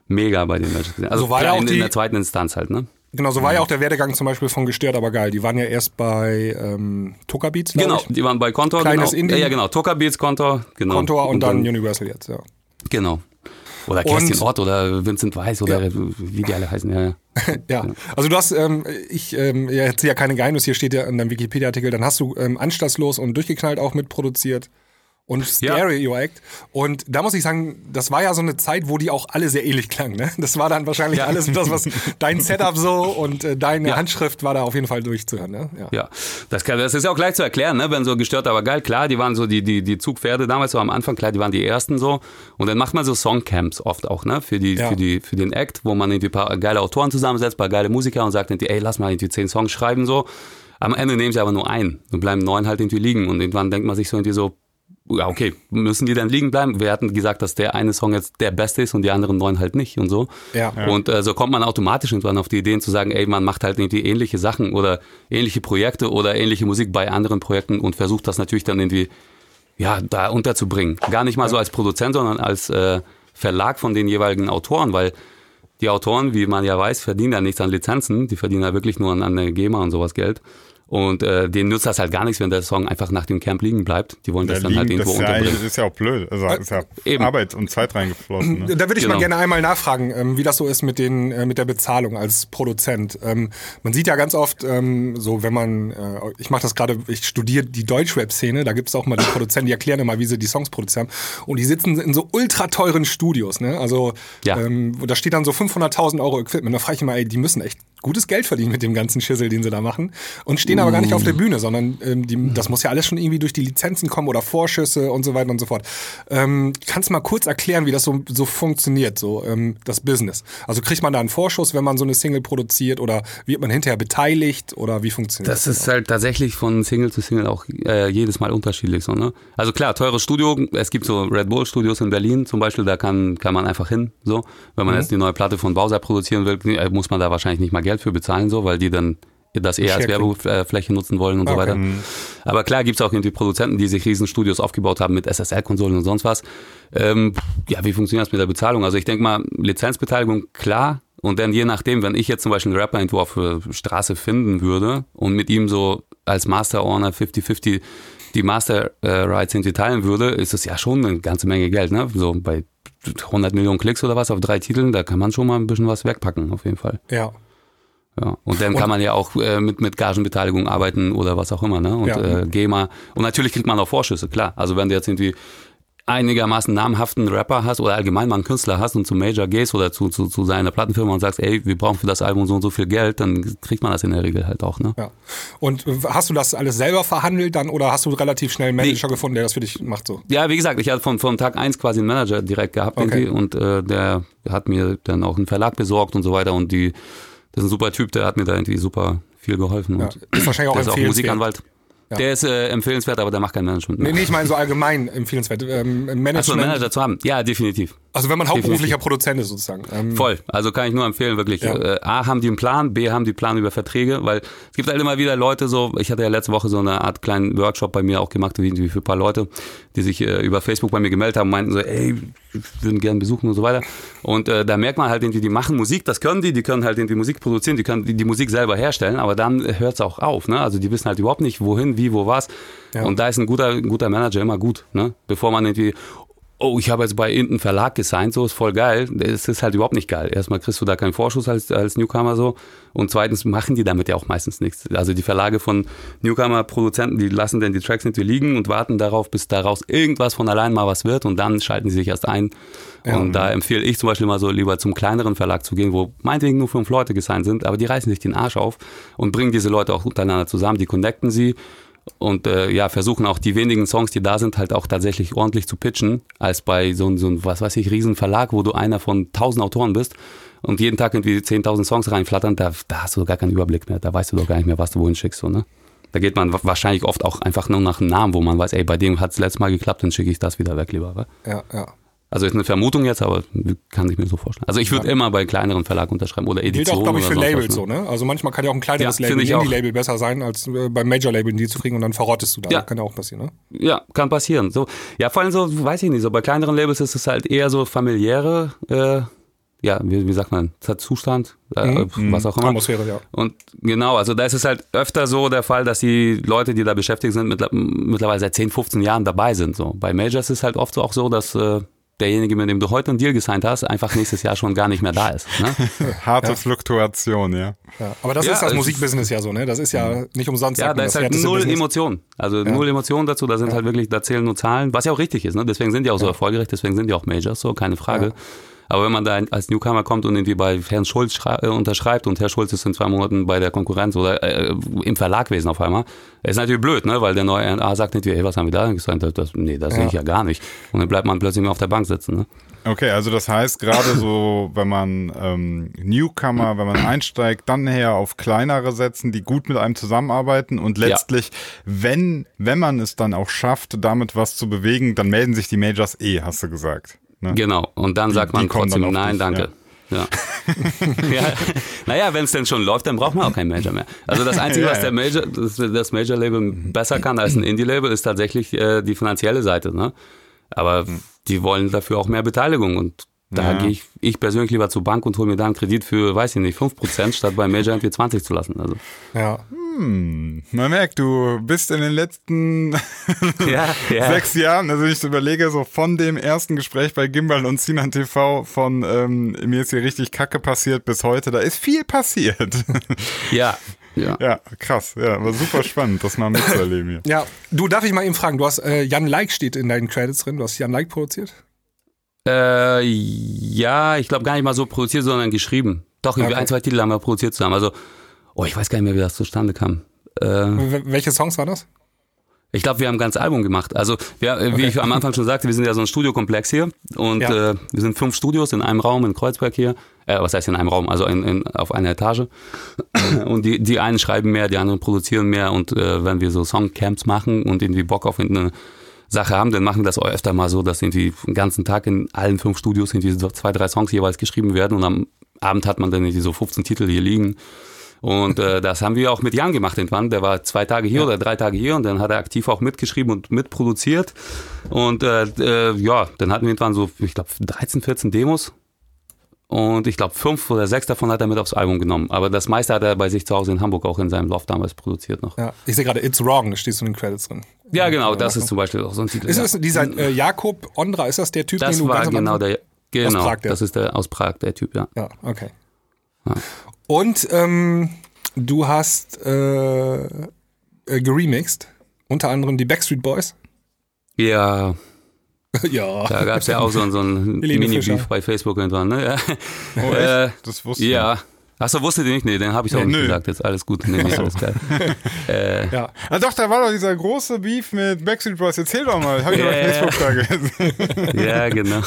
Speaker 3: mega bei den Majors gesehen. Also
Speaker 2: So war ja auch
Speaker 3: in,
Speaker 2: die-
Speaker 3: in der zweiten Instanz halt, ne?
Speaker 2: Genau, so war ja auch der Werdegang zum Beispiel von Gestört, aber geil. Die waren ja erst bei ähm, Tucker Beats,
Speaker 3: Genau,
Speaker 2: ich.
Speaker 3: die waren bei Kontor,
Speaker 2: Kleines
Speaker 3: genau.
Speaker 2: Indie.
Speaker 3: Ja, ja, genau. Toka Beats, Kontor, genau.
Speaker 2: Kontor und, dann Universal jetzt, ja.
Speaker 3: Genau. Oder Kerstin
Speaker 2: Und-
Speaker 3: Ott oder Vincent Weiss oder wie die alle heißen, ja. ja.
Speaker 2: Ja, also du hast, ähm, ich ähm, ja, erzähle ja keine Geheimnisse, hier steht ja in deinem Wikipedia-Artikel, dann hast du ähm, Anstandslos und Durchgeknallt auch mitproduziert und
Speaker 3: Ja.
Speaker 2: Stereo Act. Und da muss ich sagen, das war ja so eine Zeit, wo die auch alle sehr ähnlich klangen. Ne? Das war dann wahrscheinlich
Speaker 3: Ja.
Speaker 2: alles das, was dein Setup so und äh, deine
Speaker 3: Ja.
Speaker 2: Handschrift war da auf jeden Fall durchzuhören. Ne? Ja.
Speaker 3: Ja, das, kann, das ist ja auch gleich zu erklären, ne? wenn so gestört, aber geil, klar, die waren so die, die, die Zugpferde damals so am Anfang, klar, die waren die ersten so. Und dann macht man so Songcamps oft auch, ne, für, die,
Speaker 2: Ja.
Speaker 3: für, die, für den Act, wo man irgendwie ein paar geile Autoren zusammensetzt, ein paar geile Musiker und sagt irgendwie, ey, lass mal irgendwie zehn Songs schreiben so. Am Ende nehmen sie aber nur einen und bleiben neun halt irgendwie liegen. Und irgendwann denkt man sich so irgendwie so, ja, okay, müssen die dann liegen bleiben? Wir hatten gesagt, dass der eine Song jetzt der beste ist und die anderen neun halt nicht und so.
Speaker 2: Ja.
Speaker 3: Und äh, so kommt man automatisch irgendwann auf die Ideen zu sagen, ey, man macht halt irgendwie ähnliche Sachen oder ähnliche Projekte oder ähnliche Musik bei anderen Projekten und versucht das natürlich dann irgendwie, ja, da unterzubringen. Gar nicht mal so als Produzent, sondern als äh, Verlag von den jeweiligen Autoren, weil die Autoren, wie man ja weiß, verdienen ja nichts an Lizenzen, die verdienen ja wirklich nur an, an der GEMA und sowas Geld. Und äh, denen nützt das halt gar nichts, wenn der Song einfach nach dem Camp liegen bleibt. Die wollen das
Speaker 1: Ja,
Speaker 3: dann halt
Speaker 1: liegen,
Speaker 3: irgendwo
Speaker 1: das ist ja,
Speaker 3: unterbringen.
Speaker 1: eigentlich- ist ja auch blöd. Also ist ja
Speaker 3: Eben.
Speaker 1: Arbeit und Zeit reingeflossen. Ne?
Speaker 2: Da würde ich mal
Speaker 3: Genau.
Speaker 2: gerne einmal nachfragen, ähm, wie das so ist mit, den, äh, mit der Bezahlung als Produzent. Ähm, man sieht ja ganz oft, ähm, so wenn man, äh, ich mache das gerade, ich studiere die Deutschrap-Szene, da gibt es auch mal die Produzenten, die erklären immer, wie sie die Songs produzieren. Und die sitzen in so ultra teuren Studios. Ne? Also
Speaker 3: Ja.
Speaker 2: ähm, da steht dann so 500.000 Euro Equipment. Da frage ich immer, ey, die müssen echt gutes Geld verdienen mit dem ganzen Schissel, den sie da machen. Und stehen aber gar nicht auf der Bühne, sondern ähm, die, das muss ja alles schon irgendwie durch die Lizenzen kommen oder Vorschüsse und so weiter und so fort. Ähm, kannst du mal kurz erklären, wie das so, so funktioniert, so ähm, das Business? Also kriegt man da einen Vorschuss, wenn man so eine Single produziert oder wird man hinterher beteiligt oder wie funktioniert
Speaker 3: Das ist halt tatsächlich von Single zu Single auch äh, jedes Mal unterschiedlich so, ne? Also klar, teures Studio, es gibt so Red Bull Studios in Berlin zum Beispiel, da kann, kann man einfach hin, so. Wenn man jetzt die neue Platte von Bowser produzieren will, muss man da wahrscheinlich nicht mal Geld für bezahlen, so, weil die dann das eher als Werbefläche nutzen wollen und so
Speaker 2: Okay.
Speaker 3: weiter. Aber klar gibt's auch irgendwie Produzenten, die sich riesen Studios aufgebaut haben mit SSL-Konsolen und sonst was. Ähm, ja, wie funktioniert das mit der Bezahlung? Also ich denke mal, Lizenzbeteiligung, klar. Und dann je nachdem, wenn ich jetzt zum Beispiel einen Rapper irgendwo auf der Straße finden würde und mit ihm so als Master Owner 50-50 die Master äh, irgendwie teilen würde, ist das ja schon eine ganze Menge Geld, ne? So bei 100 Millionen Klicks oder was auf drei Titeln, da kann man schon mal ein bisschen was wegpacken, auf jeden Fall.
Speaker 2: Ja.
Speaker 3: Ja, und dann kann man ja auch äh, mit, mit Gagenbeteiligung arbeiten oder was auch immer, ne? Und
Speaker 2: Ja.
Speaker 3: äh, GEMA. Und natürlich kriegt man auch Vorschüsse, klar. Also wenn du jetzt irgendwie einigermaßen namhaften Rapper hast oder allgemein mal einen Künstler hast und zum Major gehst oder zu, zu, zu seiner Plattenfirma und sagst, ey, wir brauchen für das Album so und so viel Geld, dann kriegt man das in der Regel halt auch, ne?
Speaker 2: Ja. Und hast du das alles selber verhandelt dann oder hast du relativ schnell einen Manager gefunden, der das für dich macht so?
Speaker 3: Ja, wie gesagt, ich hatte von, von Tag eins quasi einen Manager direkt gehabt
Speaker 2: Okay.
Speaker 3: irgendwie und äh, der hat mir dann auch einen Verlag besorgt und so weiter und die, ist ein super Typ, der hat mir da irgendwie super viel geholfen.
Speaker 2: Ja.
Speaker 3: Und
Speaker 2: Ist wahrscheinlich auch
Speaker 3: der ist auch. Musikanwalt. Der ist äh, empfehlenswert, aber der macht kein Management mehr.
Speaker 2: Nee, nee, ich meine so allgemein empfehlenswert. Ähm, Management,
Speaker 3: Achso, einen Manager zu haben. Ja, definitiv.
Speaker 2: Also wenn man hauptberuflicher
Speaker 3: Definitiv.
Speaker 2: Produzent ist sozusagen. Ähm,
Speaker 3: Voll. Also kann ich nur empfehlen, wirklich.
Speaker 2: Ja.
Speaker 3: Äh, A, haben die einen Plan, B, haben die Plan über Verträge, weil es gibt halt immer wieder Leute so, ich hatte ja letzte Woche so eine Art kleinen Workshop bei mir auch gemacht, wie für ein paar Leute, die sich äh, über Facebook bei mir gemeldet haben, meinten so, ey, würden gerne besuchen und so weiter. Und äh, da merkt man halt irgendwie, die machen Musik, das können die, die können halt irgendwie Musik produzieren, die können die, die Musik selber herstellen, aber dann hört es auch auf. Ne? Also die wissen halt überhaupt nicht, wohin, wie, wo, was.
Speaker 2: Ja.
Speaker 3: Und da ist ein guter, ein guter Manager immer gut, ne? bevor man irgendwie oh, ich habe jetzt bei irgendeinem Verlag gesigned, so ist voll geil. Das ist halt überhaupt nicht geil. Erstmal kriegst du da keinen Vorschuss als, als Newcomer so. Und zweitens machen die damit ja auch meistens nichts. Also die Verlage von Newcomer-Produzenten, die lassen dann die Tracks nicht liegen und warten darauf, bis daraus irgendwas von allein mal was wird und dann schalten sie sich erst ein. Ja. Und da empfehle ich zum Beispiel mal so lieber zum kleineren Verlag zu gehen, wo meinetwegen nur fünf Leute gesigned sind, aber die reißen sich den Arsch auf und bringen diese Leute auch untereinander zusammen, die connecten sie und äh, ja, versuchen auch die wenigen Songs, die da sind, halt auch tatsächlich ordentlich zu pitchen, als bei so, so einem, was weiß ich, riesen Verlag, wo du einer von tausend Autoren bist und jeden Tag irgendwie 10.000 Songs reinflattern, da, da hast du gar keinen Überblick mehr, da weißt du doch gar nicht mehr, was du wohin schickst, so, ne? Da geht man wahrscheinlich oft auch einfach nur nach einem Namen, wo man weiß, ey, bei dem hat es letztes Mal geklappt, dann schicke ich das wieder weg lieber. Wa?
Speaker 2: Ja, ja.
Speaker 3: Also ist eine Vermutung jetzt, aber kann ich mir so vorstellen. Also ich würde ja. immer bei kleineren Verlagen unterschreiben oder Editionen. Gilt auch,
Speaker 2: glaube ich, für Labels
Speaker 3: ne?
Speaker 2: so, ne? Also manchmal kann ja auch ein kleineres ja, Label, Indie-Label besser sein, als äh, beim Major-Label die zu kriegen und dann verrottest du da. Ja. Kann ja auch passieren, ne?
Speaker 3: Ja, kann passieren. So, ja, vor allem so, weiß ich nicht, so bei kleineren Labels ist es halt eher so familiäre, äh, ja, wie, wie sagt man, Zustand, äh, mhm. was auch immer.
Speaker 2: Atmosphäre, ja.
Speaker 3: Und genau, also da ist es halt öfter so der Fall, dass die Leute, die da beschäftigt sind, mittlerweile seit 10, 15 Jahren dabei sind. So. Bei Majors ist es halt oft so auch so, dass äh, derjenige, mit dem du heute einen Deal gesigned hast, einfach nächstes Jahr schon gar nicht mehr da ist. Ne?
Speaker 1: Harte ja. Fluktuation, ja.
Speaker 2: ja. Aber das ja, ist das Musikbusiness ja so, ne? Das ist ja nicht umsonst.
Speaker 3: Ja, da ist halt null Business. Emotion. Also null Emotion dazu, da sind halt wirklich, da zählen nur Zahlen, was ja auch richtig ist, ne? Deswegen sind die auch so erfolgreich, deswegen sind die auch Majors, so, keine Frage. Aber wenn man da als Newcomer kommt und irgendwie bei Herrn Schulz äh, unterschreibt und Herr Schulz ist in zwei Monaten bei der Konkurrenz oder äh, im Verlagwesen auf einmal, ist natürlich blöd, ne? weil der neue RNA sagt nicht, hey, was haben wir da gesagt? Das, nee, das ja. sehe ich ja gar nicht. Und dann bleibt man plötzlich mehr auf der Bank sitzen. Ne?
Speaker 1: Okay, also das heißt gerade so, wenn man ähm, Newcomer, wenn man einsteigt, dann her auf kleinere setzen, die gut mit einem zusammenarbeiten und letztlich, ja. wenn wenn man es dann auch schafft, damit was zu bewegen, dann melden sich die Majors eh, hast du gesagt.
Speaker 3: Ne? Genau, und dann die, sagt man trotzdem Nein, dich, danke. Ja. ja. Naja, wenn es denn schon läuft, dann braucht man auch keinen Major mehr. Also das Einzige, ja, was der Major, das, das Major-Label besser kann als ein Indie-Label, ist tatsächlich äh, die finanzielle Seite. Ne? Aber die wollen dafür auch mehr Beteiligung und da ja. gehe ich, ich persönlich lieber zur Bank und hole mir da einen Kredit für, weiß ich nicht, 5%, statt bei Major irgendwie 20 zu lassen. Also.
Speaker 2: Ja.
Speaker 1: Hm, man merkt, du bist in den letzten ja, ja. sechs Jahren, also ich überlege, so von dem ersten Gespräch bei Gimbal und Sinan TV von ähm, mir ist hier richtig Kacke passiert bis heute, da ist viel passiert.
Speaker 3: Ja, ja.
Speaker 1: ja, krass. Ja, war super spannend, das mal mitzuerleben hier.
Speaker 2: Ja, du, darf ich mal eben fragen, du hast äh, Jan Like steht in deinen Credits drin, du hast Jan Like produziert?
Speaker 3: Äh, ja, ich glaube gar nicht mal so produziert, sondern geschrieben. Doch, irgendwie okay. ein, zwei Titel haben wir produziert zusammen. Also, oh, ich weiß gar nicht mehr, wie das zustande kam.
Speaker 2: Äh, welche Songs waren das?
Speaker 3: Ich glaube, wir haben ein ganzes Album gemacht. Also, wir, okay. wie ich am Anfang schon sagte, wir sind ja so ein Studiokomplex hier und ja. äh, wir sind fünf Studios in einem Raum in Kreuzberg hier. Äh, was heißt in einem Raum? Also in, in, auf einer Etage. und die, die einen schreiben mehr, die anderen produzieren mehr und äh, wenn wir so Songcamps machen und irgendwie Bock auf eine Sache haben, dann machen wir das auch öfter mal so, dass irgendwie den ganzen Tag in allen fünf Studios irgendwie so zwei, drei Songs jeweils geschrieben werden und am Abend hat man dann irgendwie so 15 Titel hier liegen. Und äh, das haben wir auch mit Jan gemacht irgendwann. Der war zwei Tage hier ja. oder drei Tage hier und dann hat er aktiv auch mitgeschrieben und mitproduziert. Und äh, äh, ja, dann hatten wir irgendwann so, ich glaube, 13, 14 Demos und ich glaube, fünf oder sechs davon hat er mit aufs Album genommen. Aber das meiste hat er bei sich zu Hause in Hamburg auch in seinem Loft damals produziert noch.
Speaker 2: Ja, ich sehe gerade It's Wrong, da stehst du in den Credits drin.
Speaker 3: Ja, genau, das ist zum Beispiel auch so ein Titel.
Speaker 2: Ist das dieser äh, Jakob Ondra, ist das der Typ,
Speaker 3: das den du war ganz genau der, genau, aus Prag, der. das ist der aus Prag, der Typ, ja.
Speaker 2: Ja, okay. Ja. Und ähm, du hast äh, äh, geremixed, unter anderem die Backstreet Boys.
Speaker 3: Ja,
Speaker 2: ja.
Speaker 3: Da gab es ja auch so, so ein Mini-Beef bei Facebook irgendwann. Ne? Ja.
Speaker 1: Oh, äh, das wusste ich.
Speaker 3: Ja. Achso, wusstet ihr nicht? Nee, den habe ich auch nee, nicht gesagt. Jetzt alles gut. Nee, nee, alles geil.
Speaker 1: äh, ja. Ah, doch, da war doch dieser große Beef mit Backstreet Boys. Erzähl doch mal. Habe ich yeah. auf Facebook da
Speaker 3: gelesen. ja, genau.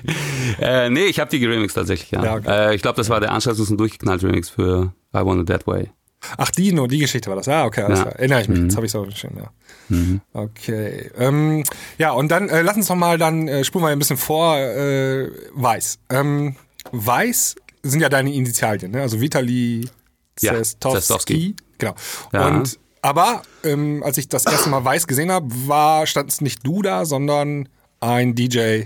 Speaker 3: äh, nee, ich habe die geremixed tatsächlich, ja. ja okay. äh, ich glaube, das war der Anschluss und durchgeknallt Remix für I Want It That Way.
Speaker 2: Ach, die nur, die Geschichte war das. Ah, okay, alles ja. klar. Erinnere ich mich. Mhm. Jetzt habe ich es auch schön, ja. Mhm. Okay. Ähm, ja, und dann äh, lass uns noch mal, dann äh, spulen wir ein bisschen vor, äh, Weiß. Ähm, Weiß sind ja deine Initialien, ne? Also Vitali ja, Zestowski. Genau. Ja. Und aber ähm, als ich das erste Mal Weiß gesehen habe, war stand es nicht du da, sondern ein DJ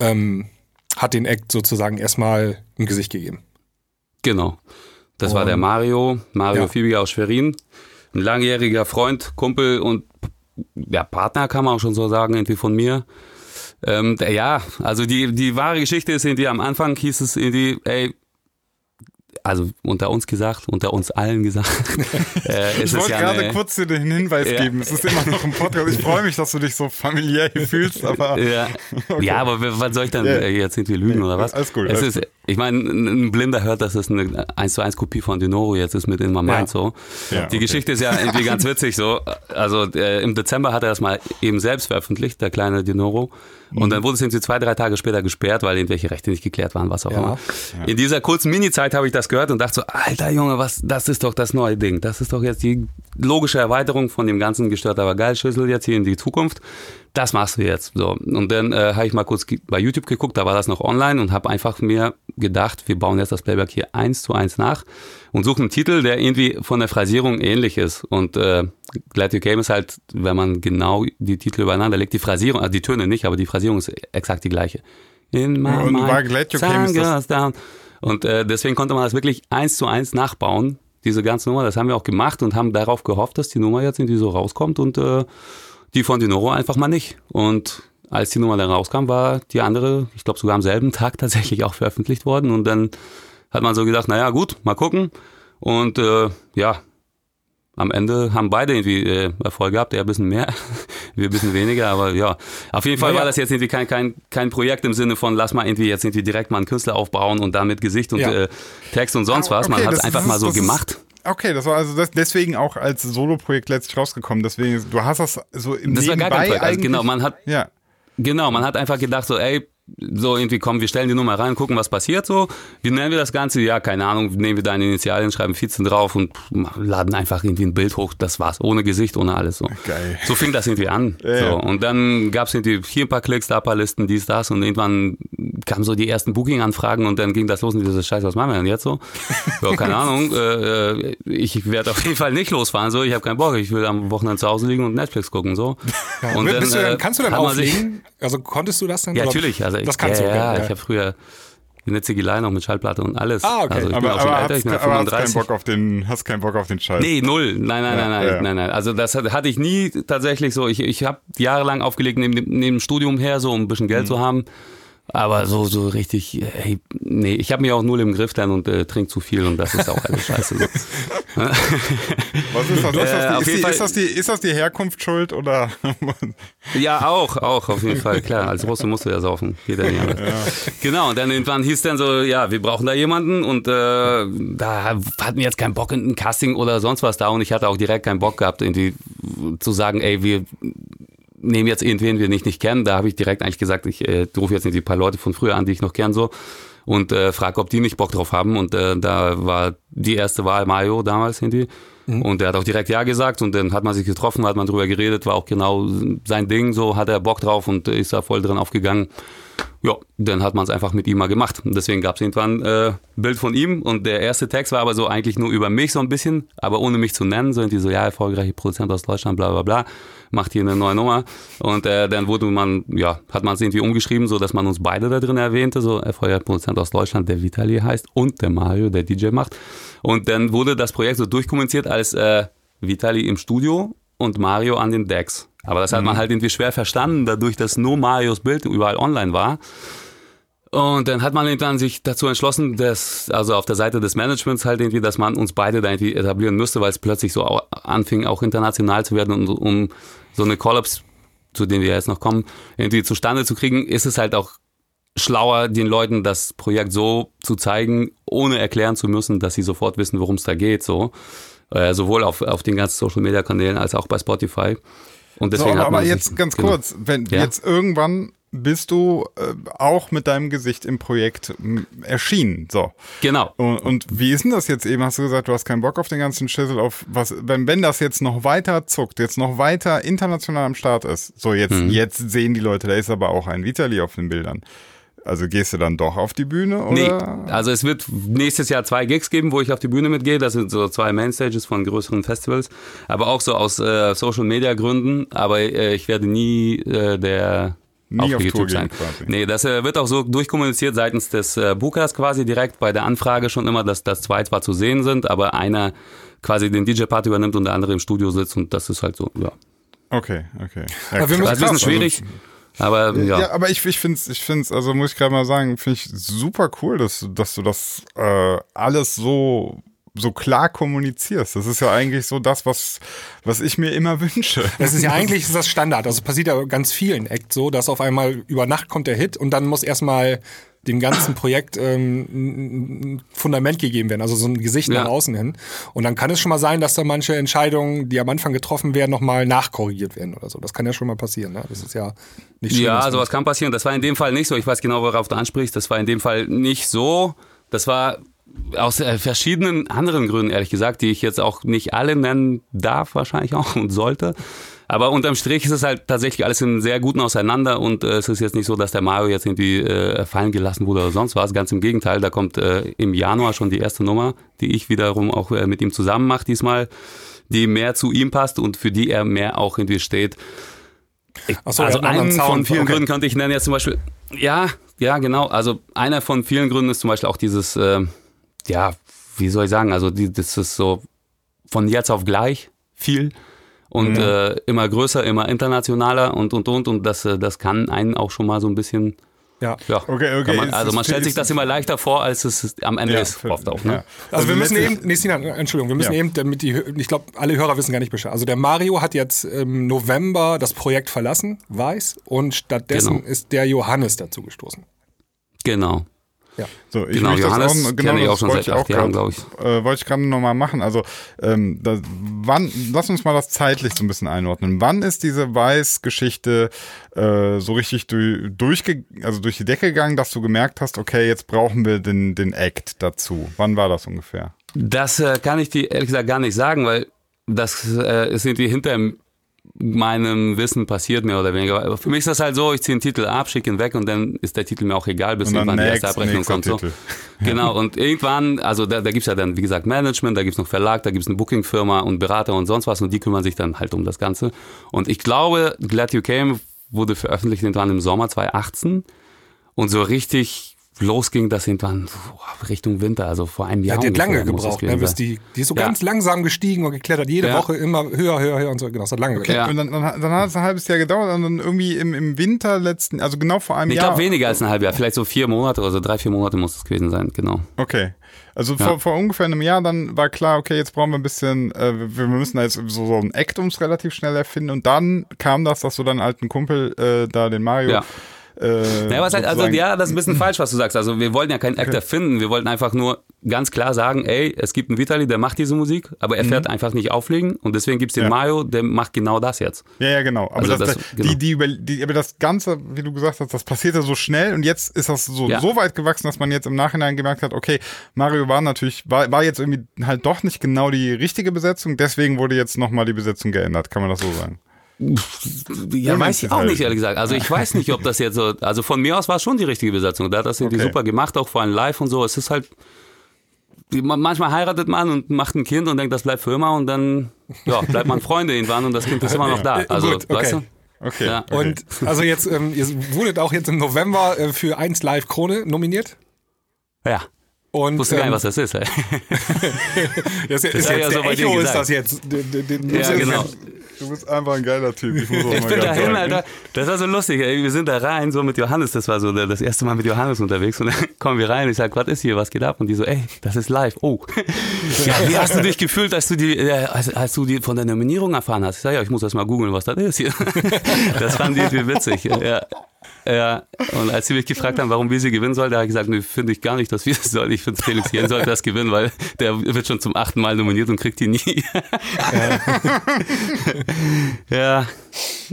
Speaker 2: ähm, hat den Act sozusagen erstmal ein Gesicht gegeben.
Speaker 3: Genau. Das und war der Mario, Mario ja. Fiebiger aus Schwerin. Ein langjähriger Freund, Kumpel und ja, Partner kann man auch schon so sagen, irgendwie von mir. Ähm, ja, also die, die wahre Geschichte ist irgendwie am Anfang hieß es irgendwie, ey, also unter uns gesagt, unter uns allen gesagt.
Speaker 1: äh, ich wollte ja gerade eine, kurz dir den Hinweis ja. geben. Es ist immer noch ein Podcast. Ich freue mich, dass du dich so familiär hier fühlst, aber.
Speaker 3: Ja, okay. ja aber was soll ich dann yeah. jetzt irgendwie lügen oder was?
Speaker 1: Alles gut.
Speaker 3: Es
Speaker 1: alles
Speaker 3: ist,
Speaker 1: gut.
Speaker 3: Ich meine, ein Blinder hört, dass es eine 1 zu 1 Kopie von Dinoro jetzt ist mit In My Mind ja. so. Ja, die okay. Geschichte ist ja irgendwie ganz witzig so. Also äh, im Dezember hat er das mal eben selbst veröffentlicht, der kleine Dinoro. Und dann wurde es irgendwie zwei, drei Tage später gesperrt, weil irgendwelche Rechte nicht geklärt waren, was auch ja. immer. Ja. In dieser kurzen Mini-Zeit habe ich das gehört und dachte so, alter Junge, was, das ist doch das neue Ding. Das ist doch jetzt die logische Erweiterung von dem ganzen gestört aber geil Schlüssel jetzt hier in die Zukunft. Das machst du jetzt. So. Und dann äh, habe ich mal kurz bei YouTube geguckt, da war das noch online und habe einfach mir gedacht, wir bauen jetzt das Playback hier eins zu eins nach und suchen einen Titel, der irgendwie von der Phrasierung ähnlich ist. Und äh, Glad You Came ist halt, wenn man genau die Titel übereinander legt, die Phrasierung, also die Töne nicht, aber die Phrasierung ist exakt die gleiche.
Speaker 1: In my und war Glad You Came ist das
Speaker 3: down. Und äh, deswegen konnte man das wirklich eins zu eins nachbauen, diese ganze Nummer. Das haben wir auch gemacht und haben darauf gehofft, dass die Nummer jetzt irgendwie so rauskommt und äh, die von Dinoro einfach mal nicht. Und als die Nummer dann rauskam, war die andere, ich glaube sogar am selben Tag tatsächlich auch veröffentlicht worden. Und dann hat man so gedacht, naja gut, mal gucken. Und äh, ja, am Ende haben beide irgendwie äh, Erfolg gehabt, er ein bisschen mehr, wir ein bisschen weniger, aber ja. Auf jeden Fall naja. war das jetzt irgendwie kein, kein, kein Projekt im Sinne von, lass mal irgendwie jetzt irgendwie direkt mal einen Künstler aufbauen und damit Gesicht und ja. äh, Text und sonst ah, was. Man okay, hat es einfach ist, mal so gemacht.
Speaker 1: Okay, das war also das, deswegen auch als Solo-Projekt letztlich rausgekommen. Deswegen, du hast das so im Das war gar kein Projekt. Also
Speaker 3: genau, man hat, ja. Genau, man hat einfach gedacht so, ey, so irgendwie kommen, wir stellen die Nummer rein, gucken, was passiert so. Wie nennen wir das Ganze? Ja, keine Ahnung, nehmen wir deine Initialien, schreiben 14 drauf und laden einfach irgendwie ein Bild hoch. Das war's. Ohne Gesicht, ohne alles so.
Speaker 1: Geil.
Speaker 3: So fing das irgendwie an. Ja, so. Und dann gab's irgendwie hier ein paar Klicks, da ein paar Listen, dies, das und irgendwann kamen so die ersten Booking-Anfragen und dann ging das los und diese Scheiße, was machen wir denn jetzt so? Ja, keine Ahnung. Äh, äh ich werde auf jeden Fall nicht losfahren, so. Ich habe keinen Bock. Ich will am Wochenende zu Hause liegen und Netflix gucken, so.
Speaker 2: Ja. Und dann, du dann, äh, kannst du dann auflegen? Also konntest du das dann?
Speaker 3: Ja, natürlich. Also
Speaker 2: das kannst
Speaker 3: ja,
Speaker 2: du.
Speaker 3: Ja, ja. ich habe früher eine Ziegelei noch mit Schallplatte und alles.
Speaker 1: Ah, okay.
Speaker 3: Also ich
Speaker 1: aber,
Speaker 3: bin auch schon
Speaker 1: aber
Speaker 3: älter, ich bin
Speaker 1: aber 35. Hast keinen Bock auf den, hast keinen Bock auf den Scheiß.
Speaker 3: Nee, null. Nein, nein, ja, nein, nein, ja. nein, nein. Also das hatte ich nie tatsächlich so. Ich, ich habe jahrelang aufgelegt neben dem, neben dem Studium her, so um ein bisschen Geld mhm. zu haben. Aber so, so richtig, hey, nee, ich habe mich auch null im Griff dann und äh, trinke zu viel und das ist auch alles scheiße. So.
Speaker 1: Was ist das? Ist das, die, ist, die, ist, das die, ist das die Herkunft schuld oder?
Speaker 3: ja, auch, auch, auf jeden Fall, klar. Als Russe musst du ja saufen. Jeder ja. Genau, und dann irgendwann hieß dann so, ja, wir brauchen da jemanden und äh, da hatten wir jetzt keinen Bock in ein Casting oder sonst was da und ich hatte auch direkt keinen Bock gehabt, irgendwie zu sagen, ey, wir nehmen jetzt irgendwen, wir nicht, nicht kennen. Da habe ich direkt eigentlich gesagt, ich äh, rufe jetzt nicht die paar Leute von früher an, die ich noch kenne, so und äh, frage, ob die nicht Bock drauf haben. Und äh, da war die erste Wahl Mario damals, Hindi. Mhm. Und er hat auch direkt Ja gesagt und dann hat man sich getroffen, hat man drüber geredet, war auch genau sein Ding, so hat er Bock drauf und ist da voll drin aufgegangen. Ja, dann hat man es einfach mit ihm mal gemacht. Deswegen gab es irgendwann äh, ein Bild von ihm und der erste Text war aber so eigentlich nur über mich so ein bisschen, aber ohne mich zu nennen, so irgendwie so, ja, erfolgreiche Produzent aus Deutschland, bla bla bla, macht hier eine neue Nummer. Und äh, dann wurde man, ja, hat man es irgendwie umgeschrieben, so dass man uns beide da drin erwähnte, so erfolgreicher Produzent aus Deutschland, der Vitali heißt und der Mario, der DJ macht. Und dann wurde das Projekt so durchkommuniziert als äh, Vitali im Studio und Mario an den Decks. Aber das hat mhm. man halt irgendwie schwer verstanden, dadurch, dass nur Marios Bild überall online war. Und dann hat man dann sich dazu entschlossen, dass, also auf der Seite des Managements halt irgendwie, dass man uns beide da irgendwie etablieren müsste, weil es plötzlich so anfing, auch international zu werden und um so eine Collapse, zu denen wir jetzt noch kommen, irgendwie zustande zu kriegen, ist es halt auch schlauer, den Leuten das Projekt so zu zeigen, ohne erklären zu müssen, dass sie sofort wissen, worum es da geht, so. Äh, sowohl auf, auf den ganzen Social Media Kanälen als auch bei Spotify. Und deswegen so,
Speaker 1: aber, aber jetzt ganz genau. kurz, wenn ja? jetzt irgendwann bist du äh, auch mit deinem Gesicht im Projekt erschienen. So.
Speaker 3: Genau.
Speaker 1: Und, und, wie ist denn das jetzt eben? Hast du gesagt, du hast keinen Bock auf den ganzen Schüssel, auf was, wenn, wenn das jetzt noch weiter zuckt, jetzt noch weiter international am Start ist. So, jetzt, mhm. jetzt sehen die Leute, da ist aber auch ein Vitali auf den Bildern. Also gehst du dann doch auf die Bühne? Oder?
Speaker 3: Nee, also es wird nächstes Jahr zwei Gigs geben, wo ich auf die Bühne mitgehe. Das sind so zwei Mainstages von größeren Festivals, aber auch so aus äh, Social Media Gründen. Aber äh, ich werde nie äh, der
Speaker 1: Nie auf, auf YouTube sein.
Speaker 3: Quasi. Nee, das äh, wird auch so durchkommuniziert seitens des äh, Bookers quasi direkt bei der Anfrage schon immer, dass das zwei zwar zu sehen sind, aber einer quasi den DJ-Part übernimmt und der andere im Studio sitzt und das ist halt so, ja.
Speaker 1: Okay, okay.
Speaker 3: Ja, aber wir müssen das ist ein bisschen schwierig. Aber ja.
Speaker 1: Ja, aber ich, ich finde es, ich find's, also muss ich gerade mal sagen, finde ich super cool, dass, dass du das äh, alles so so klar kommunizierst. Das ist ja eigentlich so das, was, was ich mir immer wünsche.
Speaker 2: Das ist ja eigentlich ist das Standard. Also passiert ja ganz vielen Acts so, dass auf einmal über Nacht kommt der Hit und dann muss erstmal dem ganzen Projekt ähm, ein Fundament gegeben werden, also so ein Gesicht
Speaker 3: Ja.
Speaker 2: nach außen hin. Und dann kann es schon mal sein, dass da manche Entscheidungen, die am Anfang getroffen werden, nochmal nachkorrigiert werden oder so. Das kann ja schon mal passieren. Ne? Das ist ja nicht schlimm.
Speaker 3: Ja, sowas kann passieren. Das war in dem Fall nicht so. Ich weiß genau, worauf du ansprichst. Das war in dem Fall nicht so. Das war aus äh, verschiedenen anderen Gründen, ehrlich gesagt, die ich jetzt auch nicht alle nennen darf, wahrscheinlich auch und sollte. Aber unterm Strich ist es halt tatsächlich alles in sehr guten Auseinander und äh, es ist jetzt nicht so, dass der Mario jetzt irgendwie äh, fallen gelassen wurde oder sonst was. Ganz im Gegenteil, da kommt äh, im Januar schon die erste Nummer, die ich wiederum auch äh, mit ihm zusammen mache diesmal, die mehr zu ihm passt und für die er mehr auch irgendwie steht. Ich,
Speaker 2: so,
Speaker 3: also
Speaker 2: einen
Speaker 3: einen von
Speaker 2: Sound,
Speaker 3: vielen
Speaker 2: okay.
Speaker 3: Gründen könnte ich nennen jetzt zum Beispiel, ja, ja, genau. Also einer von vielen Gründen ist zum Beispiel auch dieses, äh, ja, wie soll ich sagen, also die, das ist so von jetzt auf gleich viel und äh, immer größer, immer internationaler und und und und das, äh, das kann einen auch schon mal so ein bisschen,
Speaker 2: Ja.
Speaker 3: ja,
Speaker 1: Okay, okay,
Speaker 3: man, also man stellt sich das immer leichter vor, als es am Ende
Speaker 1: Ja,
Speaker 3: ist,
Speaker 1: für-
Speaker 3: oft auch. Ne?
Speaker 1: ja.
Speaker 2: Also, wir müssen eben, nee, Sinan, Entschuldigung, wir müssen
Speaker 1: Ja.
Speaker 2: eben, damit die, ich glaube, alle Hörer wissen gar nicht Bescheid. Also der Mario hat jetzt im November das Projekt verlassen, weiß, und stattdessen
Speaker 3: Genau.
Speaker 2: ist der Johannes dazu gestoßen.
Speaker 3: Genau.
Speaker 2: Ja.
Speaker 1: So, ich
Speaker 3: Genau,
Speaker 1: möchte das
Speaker 3: Johannes
Speaker 1: auch, genau
Speaker 3: kenne ich auch
Speaker 1: das
Speaker 3: schon
Speaker 1: wollte
Speaker 3: seit
Speaker 1: ich
Speaker 3: acht Jahren,
Speaker 1: grad-
Speaker 3: glaub
Speaker 1: Äh, wollte ich gerade nochmal machen. Also, ähm, das, wann, lass uns mal das zeitlich so ein bisschen einordnen. Wann ist diese Weiß-Geschichte äh, so richtig durch, durchge also durch die Decke gegangen, dass du gemerkt hast, okay, jetzt brauchen wir den, den Act dazu? Wann war das ungefähr?
Speaker 3: Das äh, kann ich dir ehrlich gesagt gar nicht sagen, weil das äh, ist irgendwie hinter meinem Wissen passiert, mehr oder weniger. Aber für mich ist das halt so, ich ziehe einen Titel ab, schicke ihn weg und dann ist der Titel mir auch egal, bis irgendwann die erste Abrechnung kommt. So. Genau, und irgendwann, also da, da gibt's ja dann, wie gesagt, Management, da gibt's noch Verlag, da gibt's eine Bookingfirma und Berater und sonst was und die kümmern sich dann halt um das Ganze. Und ich glaube, Glad You Came wurde veröffentlicht irgendwann im Sommer 2018 und so richtig losging das irgendwann Richtung Winter, also vor einem
Speaker 2: Ja,
Speaker 3: Jahr.
Speaker 2: die hat lange gebraucht, ne, bis die, die ist so
Speaker 3: Ja.
Speaker 2: ganz langsam gestiegen und geklettert, jede
Speaker 3: Ja.
Speaker 2: Woche immer höher, höher, höher und so. Genau, das hat lange gedauert.
Speaker 3: Ja.
Speaker 1: Und dann, dann, dann hat es ein halbes Jahr gedauert und dann irgendwie im, im Winter letzten, also genau vor einem
Speaker 3: Ich
Speaker 1: Jahr.
Speaker 3: glaube weniger als ein halbes Jahr, vielleicht so vier Monate oder so, drei, vier Monate muss es gewesen sein, genau.
Speaker 1: Okay. Also
Speaker 3: Ja.
Speaker 1: vor, vor ungefähr einem Jahr dann war klar, okay, jetzt brauchen wir ein bisschen, äh, wir müssen da jetzt so, so ein Act ums relativ schnell erfinden und dann kam das, dass du deinen alten Kumpel äh, da, den Mario,
Speaker 3: Ja.
Speaker 1: Äh,
Speaker 3: Ja, was halt, also ja, das ist ein bisschen falsch, was du sagst. Also wir wollten ja keinen Actor finden, wir wollten einfach nur ganz klar sagen, ey, es gibt einen Vitali, der macht diese Musik, aber er fährt einfach nicht auflegen und deswegen gibt's den
Speaker 1: Mhm. Ja.
Speaker 3: Mario, der macht genau das jetzt.
Speaker 1: Ja, ja, genau. Aber,
Speaker 3: Also
Speaker 1: das,
Speaker 3: das-
Speaker 1: das,
Speaker 3: genau.
Speaker 1: die, die, über- die, aber das Ganze, wie du gesagt hast, das passierte so schnell und jetzt ist das so,
Speaker 3: Ja.
Speaker 1: so weit gewachsen, dass man jetzt im Nachhinein gemerkt hat, okay, Mario war natürlich, war, war jetzt irgendwie halt doch nicht genau die richtige Besetzung, deswegen wurde jetzt nochmal die Besetzung geändert, kann man das so sagen?
Speaker 3: Ja, weiß ich auch nicht, ehrlich gesagt. Also ich weiß nicht, ob das jetzt so, also von mir aus war es schon die richtige Besetzung. Da hat das irgendwie
Speaker 1: Okay.
Speaker 3: super gemacht, auch vor allem live und so. Es ist halt, manchmal heiratet man und macht ein Kind und denkt, das bleibt für immer und dann, ja, bleibt man Freunde irgendwann und das Kind ist immer noch da.
Speaker 2: Äh,
Speaker 3: Also,
Speaker 2: gut,
Speaker 3: weißt
Speaker 2: okay.
Speaker 3: du?
Speaker 1: Okay.
Speaker 3: Ja.
Speaker 1: okay.
Speaker 2: Und also jetzt, ähm, ihr wurdet auch jetzt im November äh, für 1 Live Krone nominiert.
Speaker 3: Ja.
Speaker 2: Und,
Speaker 3: Ich wusste gar
Speaker 2: ähm,
Speaker 3: nicht, was das ist. Ey.
Speaker 2: Das ist, ist
Speaker 3: hat er
Speaker 2: jetzt
Speaker 3: ja so
Speaker 2: Echo ist das jetzt. Den, den, den,
Speaker 3: Ja, genau.
Speaker 1: Du bist einfach ein geiler Typ. Ich, muss auch
Speaker 3: Ich
Speaker 1: mal
Speaker 3: bin dahin,
Speaker 1: sagen.
Speaker 3: Alter. Das war so lustig. Ey. Wir sind da rein, so mit Johannes. Das war so das erste Mal mit Johannes unterwegs. Und dann kommen wir rein. Ich sag, was ist hier? Was geht ab? Und die so, ey, das ist live. Oh. Ja, wie hast du dich gefühlt, als du die, äh, als, als du die von der Nominierung erfahren hast? Ich sag, ja, ich muss erst mal googeln, was das ist hier. Das fand die irgendwie witzig. Ja. Ja, und als sie mich gefragt haben, warum wir sie gewinnen soll, da habe ich gesagt, nee, finde ich gar nicht, dass wir es sollen. Ich finde, Felix Jen sollte das gewinnen, weil der wird schon zum achten Mal nominiert und kriegt die nie. ja,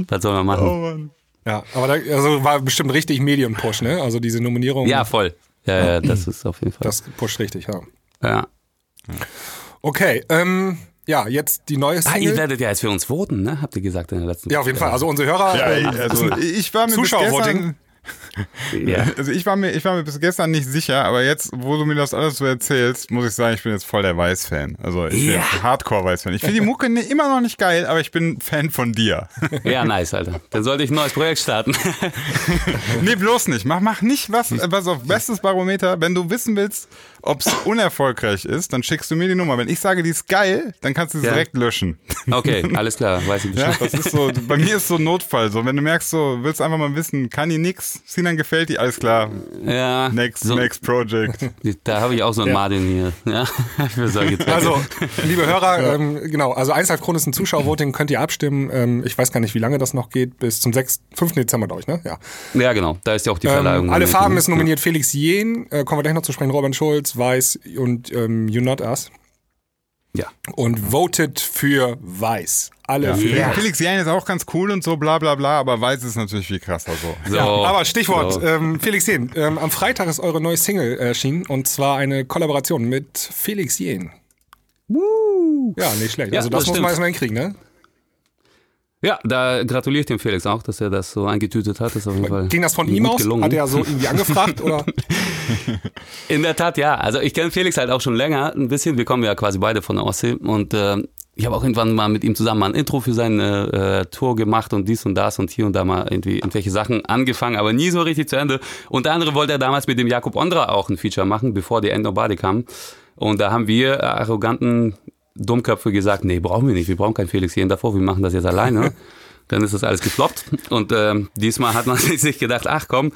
Speaker 3: was soll man machen?
Speaker 1: Oh Mann.
Speaker 2: Ja, aber da, also war bestimmt richtig Medium-Push, ne? Also diese Nominierung,
Speaker 3: Ja, voll. Ja, ja, das ist auf jeden Fall.
Speaker 2: das pusht richtig, ja.
Speaker 3: ja.
Speaker 2: Okay, ähm, ja, jetzt die neue
Speaker 3: Ah, ihr
Speaker 2: Single.
Speaker 3: werdet ja jetzt für uns voten, ne? Habt ihr gesagt in der letzten
Speaker 2: ja, auf jeden Fall. Also unsere Hörer.
Speaker 1: Ja,
Speaker 2: ähm,
Speaker 1: also ich war mir bis
Speaker 2: Zuschauervoting.
Speaker 1: gestern,
Speaker 3: Ja.
Speaker 1: also ich war mir, ich war mir bis gestern nicht sicher, aber jetzt, wo du mir das alles so erzählst, muss ich sagen, ich bin jetzt voll der Weiß-Fan. Also ich bin
Speaker 3: Ja.
Speaker 1: jetzt Hardcore-Weiß-Fan. Ich finde die Mucke ne- immer noch nicht geil, aber ich bin Fan von dir.
Speaker 3: ja, nice, Alter. Dann sollte ich ein neues Projekt starten.
Speaker 1: nee, bloß nicht. Mach, mach nicht was, was auf bestes Barometer. Wenn du wissen willst, ob es unerfolgreich ist, dann schickst du mir die Nummer. Wenn ich sage, die ist geil, dann kannst du sie
Speaker 3: Ja.
Speaker 1: direkt löschen.
Speaker 3: Okay, alles klar, weiß ich
Speaker 1: Ja,
Speaker 3: Bescheid.
Speaker 1: das ist so, bei mir ist so ein Notfall. So, wenn du merkst, so, willst einfach mal wissen, kann die nix, Sinan gefällt die, alles klar.
Speaker 3: Ja,
Speaker 1: Next,
Speaker 3: so,
Speaker 1: next project.
Speaker 3: da habe ich auch so einen
Speaker 2: Ja.
Speaker 3: Martin hier. Ja, für solche Zwecke.
Speaker 2: Also, liebe Hörer, ähm, genau, also 1 Kron ist ein Zuschauervoting, könnt ihr abstimmen. Ähm, ich weiß gar nicht, wie lange das noch geht, bis zum 6, 5. Dezember, glaube ich, ne? Ja.
Speaker 3: ja, genau, da ist ja auch die Verleihung.
Speaker 2: Ähm, alle Farben ist nominiert Felix Jen, äh, kommen wir gleich noch zu sprechen, Robin Schulz, Weiß und ähm, You Not Us.
Speaker 3: Ja.
Speaker 2: Und voted für Weiß. Alle
Speaker 1: Ja.
Speaker 2: für
Speaker 3: Ja.
Speaker 1: Felix Jähn ist auch ganz cool und so, bla bla bla, aber Weiß ist natürlich viel krasser so.
Speaker 3: So,
Speaker 2: Ja, aber Stichwort,
Speaker 3: So.
Speaker 2: ähm, Felix Jen. Ähm, am Freitag ist eure neue Single erschienen und zwar eine Kollaboration mit Felix Jen. Ja, nicht schlecht.
Speaker 3: Ja,
Speaker 2: also das,
Speaker 3: das
Speaker 2: muss
Speaker 3: stimmt.
Speaker 2: man erstmal hinkriegen, ne?
Speaker 3: Ja, da gratuliere ich dem Felix auch, dass er das so eingetütet hat. Das ist auf jeden Fall
Speaker 2: Ging das von ihm aus?
Speaker 3: gelungen.
Speaker 2: Hat er so irgendwie angefragt oder?
Speaker 3: In der Tat, ja. Also ich kenne Felix halt auch schon länger ein bisschen. Wir kommen ja quasi beide von der Ostsee und äh, ich habe auch irgendwann mal mit ihm zusammen mal ein Intro für seine äh, Tour gemacht und dies und das und hier und da mal irgendwie irgendwelche Sachen angefangen, aber nie so richtig zu Ende. Unter anderem wollte er damals mit dem Jakob Ondra auch ein Feature machen, bevor die End Nobody kam. Und da haben wir arroganten Dummköpfe gesagt, nee, brauchen wir nicht, wir brauchen keinen Felix hier davor, wir machen das jetzt alleine. Dann ist das alles gefloppt. Und ähm, diesmal hat man sich gedacht, ach komm.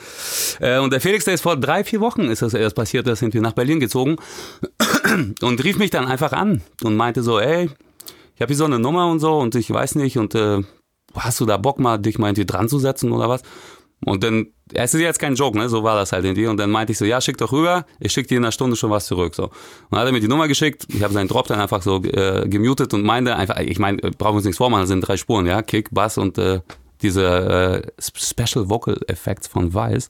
Speaker 3: Äh, und der Felix, der ist vor drei, vier Wochen ist das erst passiert, da sind wir nach Berlin gezogen und rief mich dann einfach an und meinte so, ey, ich habe hier so eine Nummer und so und ich weiß nicht und äh, hast du da Bock mal, dich mal irgendwie dran zu setzen oder was? Und dann, es ist jetzt kein Joke, ne? So war das halt irgendwie. Und dann meinte ich so, ja, schick doch rüber, ich schicke dir in einer Stunde schon was zurück. So. Und dann hat er mir die Nummer geschickt, ich habe seinen Drop dann einfach so äh, gemutet und meinte einfach, ich meine, äh, brauchen wir uns nichts vormachen, das sind drei Spuren, ja, Kick, Bass und äh, diese äh, Special Vocal Effects von Weiß.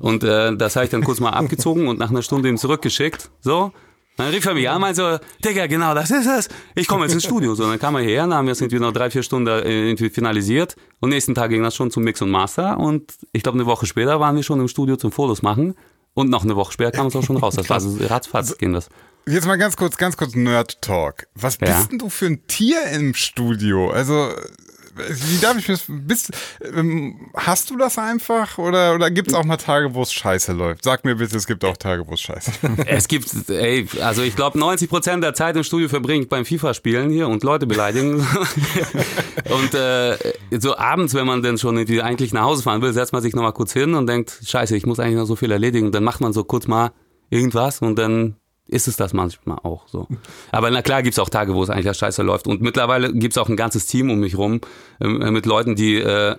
Speaker 3: Und äh, das habe ich dann kurz mal abgezogen und nach einer Stunde ihm zurückgeschickt. So. Dann rief er mich an meinte so, Digga, genau, das ist es. Ich komme jetzt ins Studio. So, dann kam er hierher, dann haben wir es irgendwie noch drei, vier Stunden äh, irgendwie finalisiert. Und nächsten Tag ging das schon zum Mix und Master. Und ich glaube, eine Woche später waren wir schon im Studio zum Fotos machen. Und noch eine Woche später kam es auch schon raus. Das war so ratzfatz ging das.
Speaker 1: Jetzt mal ganz kurz, ganz kurz Nerd Talk. Was
Speaker 3: Ja.
Speaker 1: bist denn du für ein Tier im Studio? Also, wie darf ich mir das, bist, ähm, hast du das einfach oder, oder gibt es auch mal Tage, wo es scheiße läuft? Sag mir bitte, es gibt auch Tage, wo es scheiße läuft.
Speaker 3: Es gibt, ey, also ich glaube 90 Prozent der Zeit im Studio verbringe ich beim FIFA-Spielen hier und Leute beleidigen. und äh, so abends, wenn man dann schon eigentlich nach Hause fahren will, setzt man sich nochmal kurz hin und denkt, scheiße, ich muss eigentlich noch so viel erledigen. Dann macht man so kurz mal irgendwas und dann ist es das manchmal auch so. Aber na klar gibt's auch Tage, wo es eigentlich scheiße läuft. Und mittlerweile gibt's auch ein ganzes Team um mich rum äh, mit Leuten, die äh,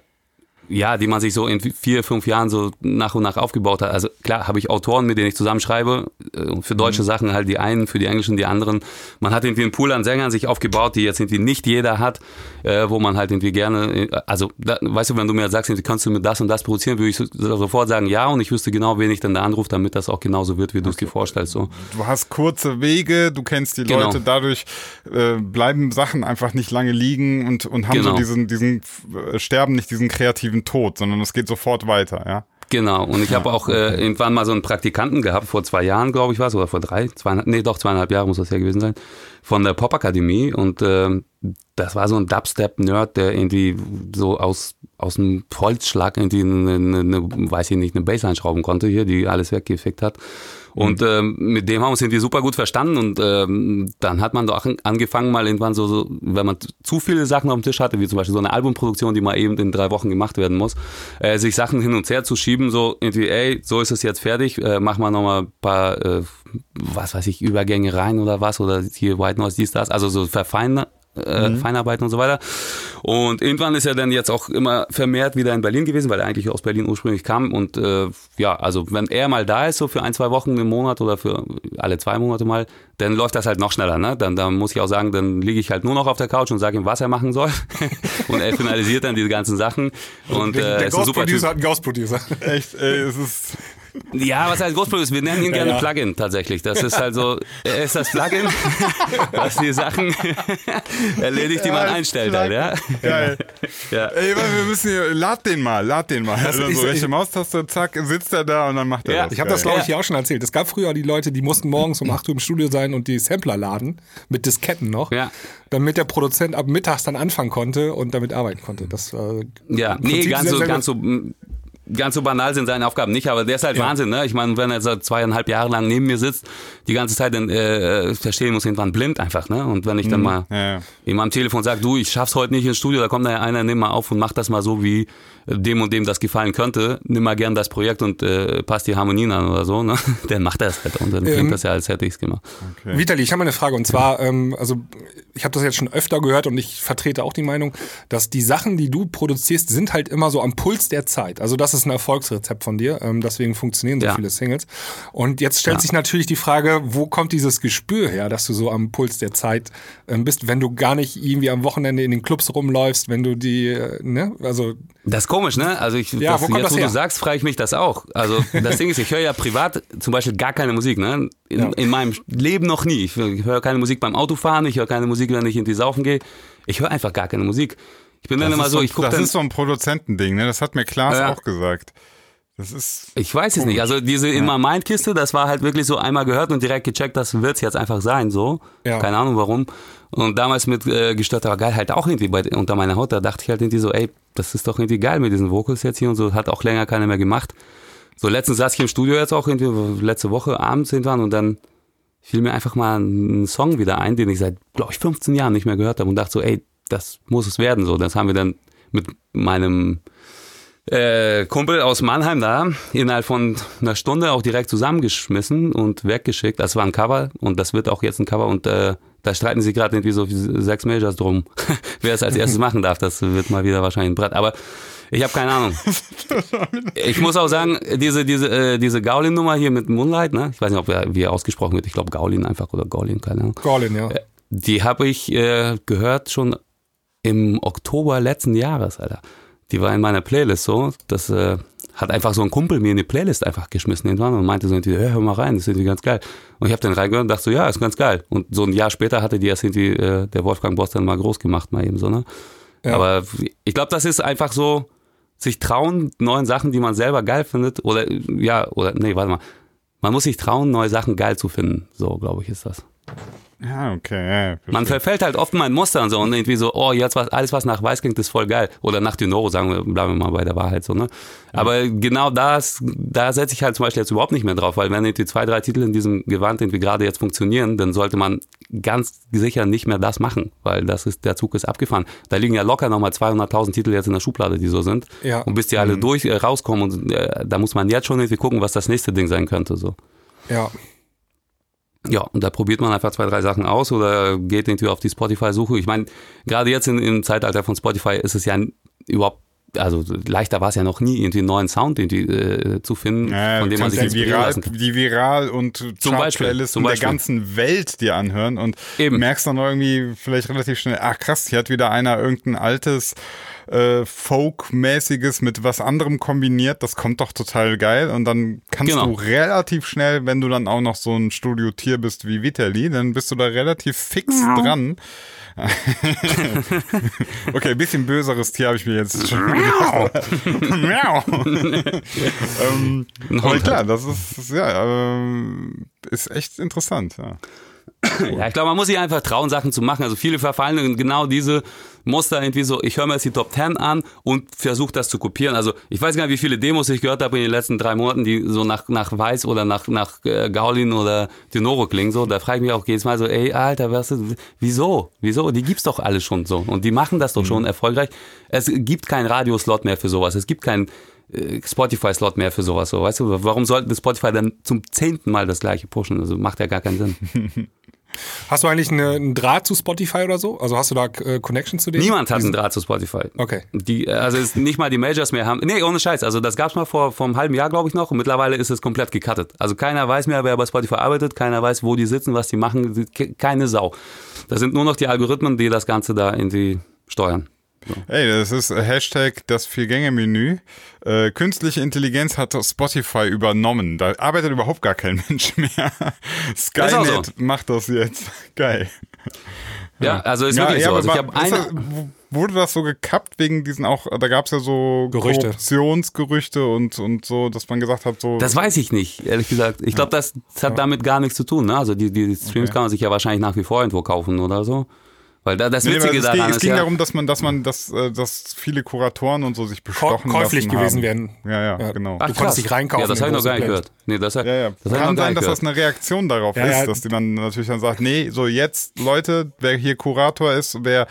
Speaker 3: ja, die man sich so in vier, fünf Jahren so nach und nach aufgebaut hat. Also klar habe ich Autoren, mit denen ich zusammenschreibe, äh, für deutsche Sachen halt die einen, für die englischen die anderen. Man hat irgendwie einen Pool an Sängern sich aufgebaut, die jetzt irgendwie nicht jeder hat, äh, wo man halt irgendwie gerne, äh, also da, weißt du, wenn du mir sagst, kannst du mir das und das produzieren, würde ich so, sofort sagen ja und ich wüsste genau, wen ich dann da anrufe, damit das auch genauso wird, wie du es dir vorstellst. So.
Speaker 1: Du hast kurze Wege, du kennst die
Speaker 3: Genau.
Speaker 1: Leute, dadurch äh, bleiben Sachen einfach nicht lange liegen und, und haben so
Speaker 3: Genau.
Speaker 1: diesen, diesen, äh, sterben nicht diesen kreativen Tod, sondern es geht sofort weiter, ja.
Speaker 3: Genau, und ich habe auch äh, irgendwann mal so einen Praktikanten gehabt, vor zwei Jahren, glaube ich, war es, oder vor drei, zweieinhalb, nee, doch zweieinhalb Jahre muss das ja gewesen sein, von der Popakademie. Und ähm, das war so ein Dubstep-Nerd, der irgendwie so aus, aus einem Holzschlag irgendwie eine, eine, eine, weiß ich nicht, eine Bassline schrauben konnte hier, die alles weggefickt hat. Und ähm, mit dem haben wir uns irgendwie super gut verstanden und ähm, dann hat man doch angefangen mal irgendwann so, so, wenn man zu viele Sachen auf dem Tisch hatte, wie zum Beispiel so eine Albumproduktion, die mal eben in drei Wochen gemacht werden muss, äh, sich Sachen hin und her zu schieben, so irgendwie, ey, so ist es jetzt fertig, äh, mach mal nochmal ein paar, äh, was weiß ich, Übergänge rein oder was oder hier White Noise, dies, das, also so verfeinern äh, Feinarbeiten und so weiter. Und irgendwann ist er dann jetzt auch immer vermehrt wieder in Berlin gewesen, weil er eigentlich aus Berlin ursprünglich kam. Und äh, ja, also wenn er mal da ist, so für ein, zwei Wochen im Monat oder für alle zwei Monate mal, dann läuft das halt noch schneller. Ne? Dann, dann muss ich auch sagen, dann liege ich halt nur noch auf der Couch und sage ihm, was er machen soll. und er finalisiert dann diese ganzen Sachen. Und
Speaker 2: der
Speaker 3: äh,
Speaker 2: der
Speaker 3: ist ein super Typ.
Speaker 2: Ghost-Producer hat einen Ghost-Producer.
Speaker 1: Echt, ey, es ist.
Speaker 3: Ja, was heißt Großproducer? Wir nennen ihn gerne
Speaker 2: ja.
Speaker 3: Plugin tatsächlich. Das ist halt so, er ist das Plugin, was die Sachen erledigt, die man
Speaker 1: Ja,
Speaker 3: einstellt halt, ja.
Speaker 1: Geil.
Speaker 3: ja.
Speaker 1: Ey, weil wir müssen hier, lad den mal, lad den mal. Also so rechte Maustaste, zack, sitzt er da und dann macht er
Speaker 3: Ja.
Speaker 1: das.
Speaker 2: Ich habe das, glaube ich, hier auch schon erzählt. Es gab früher die Leute, die mussten morgens um 8 Uhr im Studio sein und die Sampler laden, mit Disketten noch,
Speaker 3: Ja.
Speaker 2: damit der Produzent ab mittags dann anfangen konnte und damit arbeiten konnte. Das war
Speaker 3: Ja,
Speaker 2: im
Speaker 3: nee, ganz so, ganz so, ganz so banal sind seine Aufgaben nicht, aber der ist halt
Speaker 2: Ja.
Speaker 3: Wahnsinn, ne? Ich meine, wenn er seit zweieinhalb Jahre lang neben mir sitzt, die ganze Zeit dann äh, verstehen muss, irgendwann blind einfach, ne? Und wenn ich dann mal
Speaker 1: Ja, ja.
Speaker 3: ihm am Telefon sage, du, ich schaff's heute nicht ins Studio, da kommt da einer, nimm mal auf und mach das mal so, wie dem und dem das gefallen könnte. Nimm mal gern das Projekt und äh, passt die Harmonien an oder so, ne? Dann macht er es halt und dann klingt
Speaker 2: Ähm,
Speaker 3: das ja, als hätte ich's gemacht.
Speaker 1: Okay.
Speaker 2: Vitali, ich habe mal eine Frage und zwar, ähm, also ich habe das jetzt schon öfter gehört und ich vertrete auch die Meinung, dass die Sachen, die du produzierst, sind halt immer so am Puls der Zeit. Also das ist ein Erfolgsrezept von dir, ähm, deswegen funktionieren so
Speaker 3: Ja.
Speaker 2: viele Singles. Und jetzt stellt
Speaker 3: Ja.
Speaker 2: sich natürlich die Frage, wo kommt dieses Gespür her, dass du so am Puls der Zeit ähm, bist, wenn du gar nicht irgendwie am Wochenende in den Clubs rumläufst, wenn du die, äh, ne, also
Speaker 3: Das komisch, ne? Also ich,
Speaker 2: Ja,
Speaker 3: das,
Speaker 2: wo
Speaker 3: jetzt, wo
Speaker 2: her?
Speaker 3: du sagst, frage ich mich das auch. Also das Ding ist, ich höre ja privat zum Beispiel gar keine Musik, ne? In,
Speaker 2: Ja.
Speaker 3: in meinem Leben noch nie. Ich höre keine Musik beim Autofahren, ich höre keine Musik, wenn ich in die Saufen gehe. Ich höre einfach gar keine Musik. Ich bin dann
Speaker 1: Das,
Speaker 3: immer
Speaker 1: ist
Speaker 3: so,
Speaker 1: so,
Speaker 3: ich gucke
Speaker 1: das
Speaker 3: dann.
Speaker 1: ist so ein Produzentending, ne? Das hat mir Klaas
Speaker 3: Ja.
Speaker 1: auch gesagt. Das ist.
Speaker 3: Ich weiß es nicht. Also diese In My Mind Kiste, das war halt wirklich so einmal gehört und direkt gecheckt, das wird's jetzt einfach sein, so.
Speaker 2: Ja.
Speaker 3: Keine Ahnung warum. Und damals mit äh, gestört, aber geil, halt auch irgendwie bei, unter meiner Haut, da dachte ich halt irgendwie so, ey, das ist doch irgendwie geil mit diesen Vocals jetzt hier und so, hat auch länger keiner mehr gemacht. So letztens saß ich im Studio jetzt auch irgendwie, letzte Woche abends irgendwann und dann fiel mir einfach mal ein Song wieder ein, den ich seit, glaube ich, 15 Jahren nicht mehr gehört habe und dachte so, ey, das muss es werden, so. Das haben wir dann mit meinem äh, Kumpel aus Mannheim da innerhalb von einer Stunde auch direkt zusammengeschmissen und weggeschickt. Das war ein Cover und das wird auch jetzt ein Cover und äh, da streiten sich gerade irgendwie so sechs Majors drum, wer es als erstes machen darf. Das wird mal wieder wahrscheinlich ein Brett. Aber ich habe keine Ahnung. Ich muss auch sagen, diese diese äh, diese Gaulin-Nummer hier mit Moonlight, ne? Ich weiß nicht, ob er, wie er ausgesprochen wird. Ich glaube Gaulin einfach oder Gaulin, keine Ahnung.
Speaker 2: Gorlin, ja.
Speaker 3: Die habe ich äh, gehört schon im Oktober letzten Jahres, Alter. Die war in meiner Playlist so. Das äh, hat einfach so ein Kumpel mir in die Playlist einfach geschmissen irgendwann und meinte so hey, hör mal rein, das ist irgendwie ganz geil. Und ich habe dann reingehört und dachte so, ja, ist ganz geil. Und so ein Jahr später hatte die erst irgendwie äh, der Wolfgang Boss dann mal groß gemacht, mal eben so, ne?
Speaker 2: Ja.
Speaker 3: Aber ich glaube, das ist einfach so, sich trauen, neuen Sachen, die man selber geil findet, oder ja, oder nee, warte mal. Man muss sich trauen, neue Sachen geil zu finden. So, glaube ich, ist das.
Speaker 1: Ja, okay. Ja,
Speaker 3: Man verfällt halt oft mal in Muster und so und irgendwie so, oh, jetzt was, alles was nach weiß klingt, ist voll geil. Oder nach Dynoro, sagen wir, bleiben wir mal bei der Wahrheit so, ne? Aber genau das, da setze ich halt zum Beispiel jetzt überhaupt nicht mehr drauf, weil wenn irgendwie zwei, drei Titel in diesem Gewand irgendwie gerade jetzt funktionieren, dann sollte man ganz sicher nicht mehr das machen, weil das ist, der Zug ist abgefahren. Da liegen ja locker nochmal 200.000 Titel jetzt in der Schublade, die so sind.
Speaker 2: Ja.
Speaker 3: Und bis die alle durch, äh, rauskommen und äh, da muss man jetzt schon irgendwie gucken, was das nächste Ding sein könnte, so.
Speaker 2: Ja.
Speaker 3: Ja, und da probiert man einfach zwei, drei Sachen aus oder geht irgendwie auf die Spotify-Suche. Ich meine, gerade jetzt in, im Zeitalter von Spotify ist es ja überhaupt, also leichter war es ja noch nie, irgendwie einen neuen Sound irgendwie, äh, zu finden,
Speaker 1: Ja,
Speaker 3: von dem man sich
Speaker 1: die
Speaker 3: inspirieren
Speaker 1: viral,
Speaker 3: lassen kann.
Speaker 1: die viral und
Speaker 3: Zum Beispiel,
Speaker 1: Chart-Playlisten
Speaker 3: zum
Speaker 1: der ganzen Welt dir anhören und
Speaker 3: Eben.
Speaker 1: merkst dann irgendwie vielleicht relativ schnell, ach krass, hier hat wieder einer irgendein altes äh, Folk-mäßiges mit was anderem kombiniert, das kommt doch total geil und dann kannst
Speaker 3: Genau.
Speaker 1: du relativ schnell, wenn du dann auch noch so ein Studio-Tier bist wie Vitali, dann bist du da relativ fix dran. okay, ein bisschen böseres Tier habe ich mir jetzt schon. Miau. ähm, aber klar, das ist ja ähm, ist echt interessant. Ja.
Speaker 3: Ja, ich glaube, man muss sich einfach trauen, Sachen zu machen. Also viele verfallen in genau diese Muster irgendwie so, ich höre mir jetzt die Top 10 an und versuche das zu kopieren. Also ich weiß gar nicht, wie viele Demos ich gehört habe in den letzten drei Monaten, die so nach, nach Weiß oder nach, nach äh, Gaulin oder Tenoro klingen. So, da frage ich mich auch jedes Mal so, ey, Alter, was ist, wieso? Wieso? Die gibt's doch alle schon so. Und die machen das doch schon erfolgreich. Es gibt keinen Radioslot mehr für sowas. Es gibt keinen äh, Spotify-Slot mehr für sowas. So, weißt du, warum sollte Spotify dann zum zehnten Mal das gleiche pushen? Also macht ja gar keinen Sinn.
Speaker 2: Hast du eigentlich eine, einen Draht zu Spotify oder so? Also hast du da äh, Connection zu denen?
Speaker 3: Niemand hat einen Draht zu Spotify.
Speaker 2: Okay.
Speaker 3: Die, also es nicht mal die Majors mehr haben. Nee, ohne Scheiß. Also das gab's mal vor, vor einem halben Jahr, glaube ich, noch. Und mittlerweile ist es komplett gecuttet. Also keiner weiß mehr, wer bei Spotify arbeitet. Keiner weiß, wo die sitzen, was die machen. Ke- Keine Sau. Das sind nur noch die Algorithmen, die das Ganze da irgendwie steuern.
Speaker 1: Ey, das ist äh, Hashtag das Vier-Gänge-Menü. Äh, künstliche Intelligenz hat Spotify übernommen. Da arbeitet überhaupt gar kein Mensch mehr. Skynet
Speaker 3: so.
Speaker 1: macht das jetzt. Geil.
Speaker 3: Ja, also ist wirklich so.
Speaker 1: aber
Speaker 3: Also ich
Speaker 1: ist
Speaker 3: eine.
Speaker 1: wurde das so gekappt wegen diesen auch, da gab es ja so
Speaker 2: Gerüchte.
Speaker 1: Korruptionsgerüchte und, und so, dass man gesagt hat, so.
Speaker 3: Das weiß ich nicht, ehrlich gesagt. Ich glaube, das, das hat damit gar nichts zu tun. Ne? Also die, die Streams
Speaker 1: Okay.
Speaker 3: kann man sich ja wahrscheinlich nach wie vor irgendwo kaufen oder so. Weil da, das
Speaker 1: Nee,
Speaker 3: Witzige
Speaker 1: es,
Speaker 3: daran
Speaker 1: ging, es
Speaker 3: ist
Speaker 1: ging
Speaker 3: ja,
Speaker 1: darum, dass man, dass man, dass, äh, dass viele Kuratoren und so sich bestochen
Speaker 2: käuflich
Speaker 1: lassen
Speaker 2: gewesen
Speaker 1: haben.
Speaker 2: werden.
Speaker 1: Ja, ja, genau.
Speaker 3: Ach,
Speaker 2: Du konntest dich reinkaufen
Speaker 3: Ja, das habe ich noch gar nicht gehört. Nee, das,
Speaker 1: Ja, ja.
Speaker 3: das
Speaker 1: Kann sein, dass das eine Reaktion darauf
Speaker 2: Ja,
Speaker 1: ist,
Speaker 2: ja.
Speaker 1: dass die dann natürlich dann sagt, nee, so jetzt, Leute, wer hier Kurator ist, wer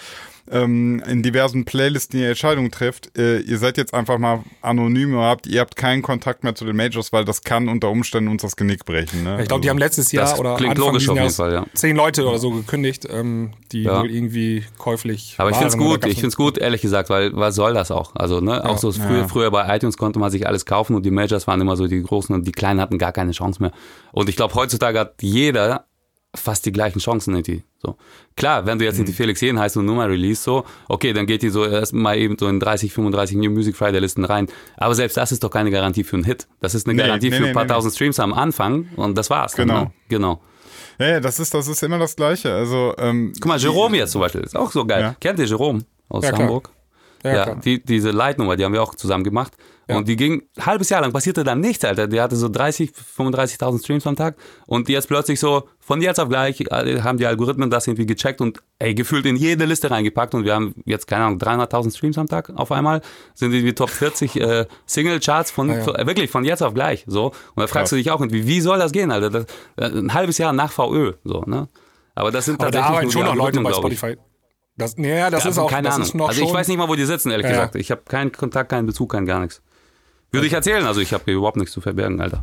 Speaker 1: ähm, in diversen Playlisten die Entscheidungen trifft, äh, ihr seid jetzt einfach mal anonym, ihr habt, ihr habt keinen Kontakt mehr zu den Majors, weil das kann unter Umständen uns das Genick brechen. Ne?
Speaker 2: Ich glaube, die haben letztes Jahr oder
Speaker 3: klingt
Speaker 2: Anfang
Speaker 3: logisch auf jeden Fall, ja.
Speaker 2: zehn Leute oder so gekündigt, ähm, die
Speaker 3: Ja.
Speaker 2: wohl irgendwie käuflich
Speaker 3: Aber ich finde es gut, ich finde es gut, ehrlich gesagt, weil was soll das auch? Also, ne, auch so früher,
Speaker 1: Ja.
Speaker 3: früher bei iTunes konnte man sich alles kaufen und die Majors waren immer so die großen und die kleinen hatten gar keine Chance mehr. Und ich glaube, heutzutage hat jeder fast die gleichen Chancen irgendwie. So. Klar, wenn du jetzt
Speaker 1: Mhm.
Speaker 3: in die Felix Jähn heißt und Nummer Release so, okay, dann geht die so erstmal eben so in 30, 35 New Music Friday Listen rein. Aber selbst das ist doch keine Garantie für einen Hit. Das ist eine
Speaker 1: Nee,
Speaker 3: Garantie
Speaker 1: nee,
Speaker 3: für
Speaker 1: nee,
Speaker 3: ein paar
Speaker 1: nee, nee.
Speaker 3: tausend Streams am Anfang und das war's. dann,
Speaker 1: Genau.
Speaker 3: Ne? Genau.
Speaker 1: Ja, ja, das ist, das ist immer das Gleiche. Also, ähm,
Speaker 3: Guck mal, Jerome jetzt zum Beispiel, ist auch so geil.
Speaker 1: Ja.
Speaker 3: Kennt ihr Jerome aus
Speaker 2: Ja, klar.
Speaker 3: Hamburg?
Speaker 2: Ja,
Speaker 3: Ja,
Speaker 2: klar.
Speaker 3: die, diese Leitnummer, die haben wir auch zusammen gemacht. Und die ging ein halbes Jahr lang, passierte dann nichts, Alter. Die hatte so 30, 35.000 Streams am Tag. Und jetzt plötzlich so, von jetzt auf gleich, äh, haben die Algorithmen das irgendwie gecheckt und ey, gefühlt in jede Liste reingepackt. Und wir haben jetzt, keine Ahnung, 300.000 Streams am Tag auf einmal. Sind die Top 40 äh, Single-Charts von,
Speaker 2: Ah, ja.
Speaker 3: von, äh, wirklich von jetzt auf gleich. So. Und da fragst du dich auch irgendwie, wie soll das gehen, Alter? Das, äh, ein halbes Jahr nach VÖ. So, ne? Aber das sind
Speaker 2: Aber da
Speaker 3: tatsächlich
Speaker 2: arbeiten
Speaker 3: nur
Speaker 2: schon noch Leute bei. Spotify. Das, ja, das
Speaker 3: Ja,
Speaker 2: ist auch
Speaker 3: keine
Speaker 2: das
Speaker 3: Ahnung.
Speaker 2: Ist noch
Speaker 3: also ich weiß nicht mal, wo die sitzen, ehrlich
Speaker 2: Ja, ja.
Speaker 3: gesagt. Ich habe keinen Kontakt, keinen Bezug, keinen gar nichts. Würde ich erzählen, also ich habe hier überhaupt nichts zu verbergen, Alter.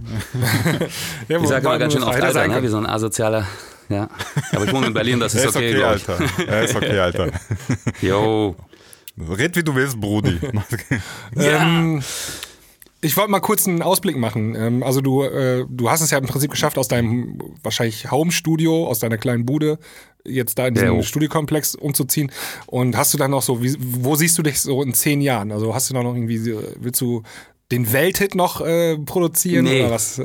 Speaker 2: Ja,
Speaker 3: Ich sage immer ganz schön oft, Alter, ne? wie so ein asozialer, ja. Aber ich wohne in Berlin, das ist
Speaker 1: ist
Speaker 3: okay,
Speaker 1: okay. Alter. Er ist okay, Alter.
Speaker 3: Yo.
Speaker 1: Red wie du willst, Brudi.
Speaker 2: Ähm, ich wollte mal kurz einen Ausblick machen. Ähm, also du, äh, du hast es ja im Prinzip geschafft, aus deinem wahrscheinlich Home-Studio, aus deiner kleinen Bude, jetzt da in diesen
Speaker 3: Jo.
Speaker 2: Studiokomplex umzuziehen. Und hast du dann noch so, wie, wo siehst du dich so in zehn Jahren? Also hast du da noch irgendwie, willst du den Welthit noch äh, produzieren
Speaker 3: Nee.
Speaker 2: oder was?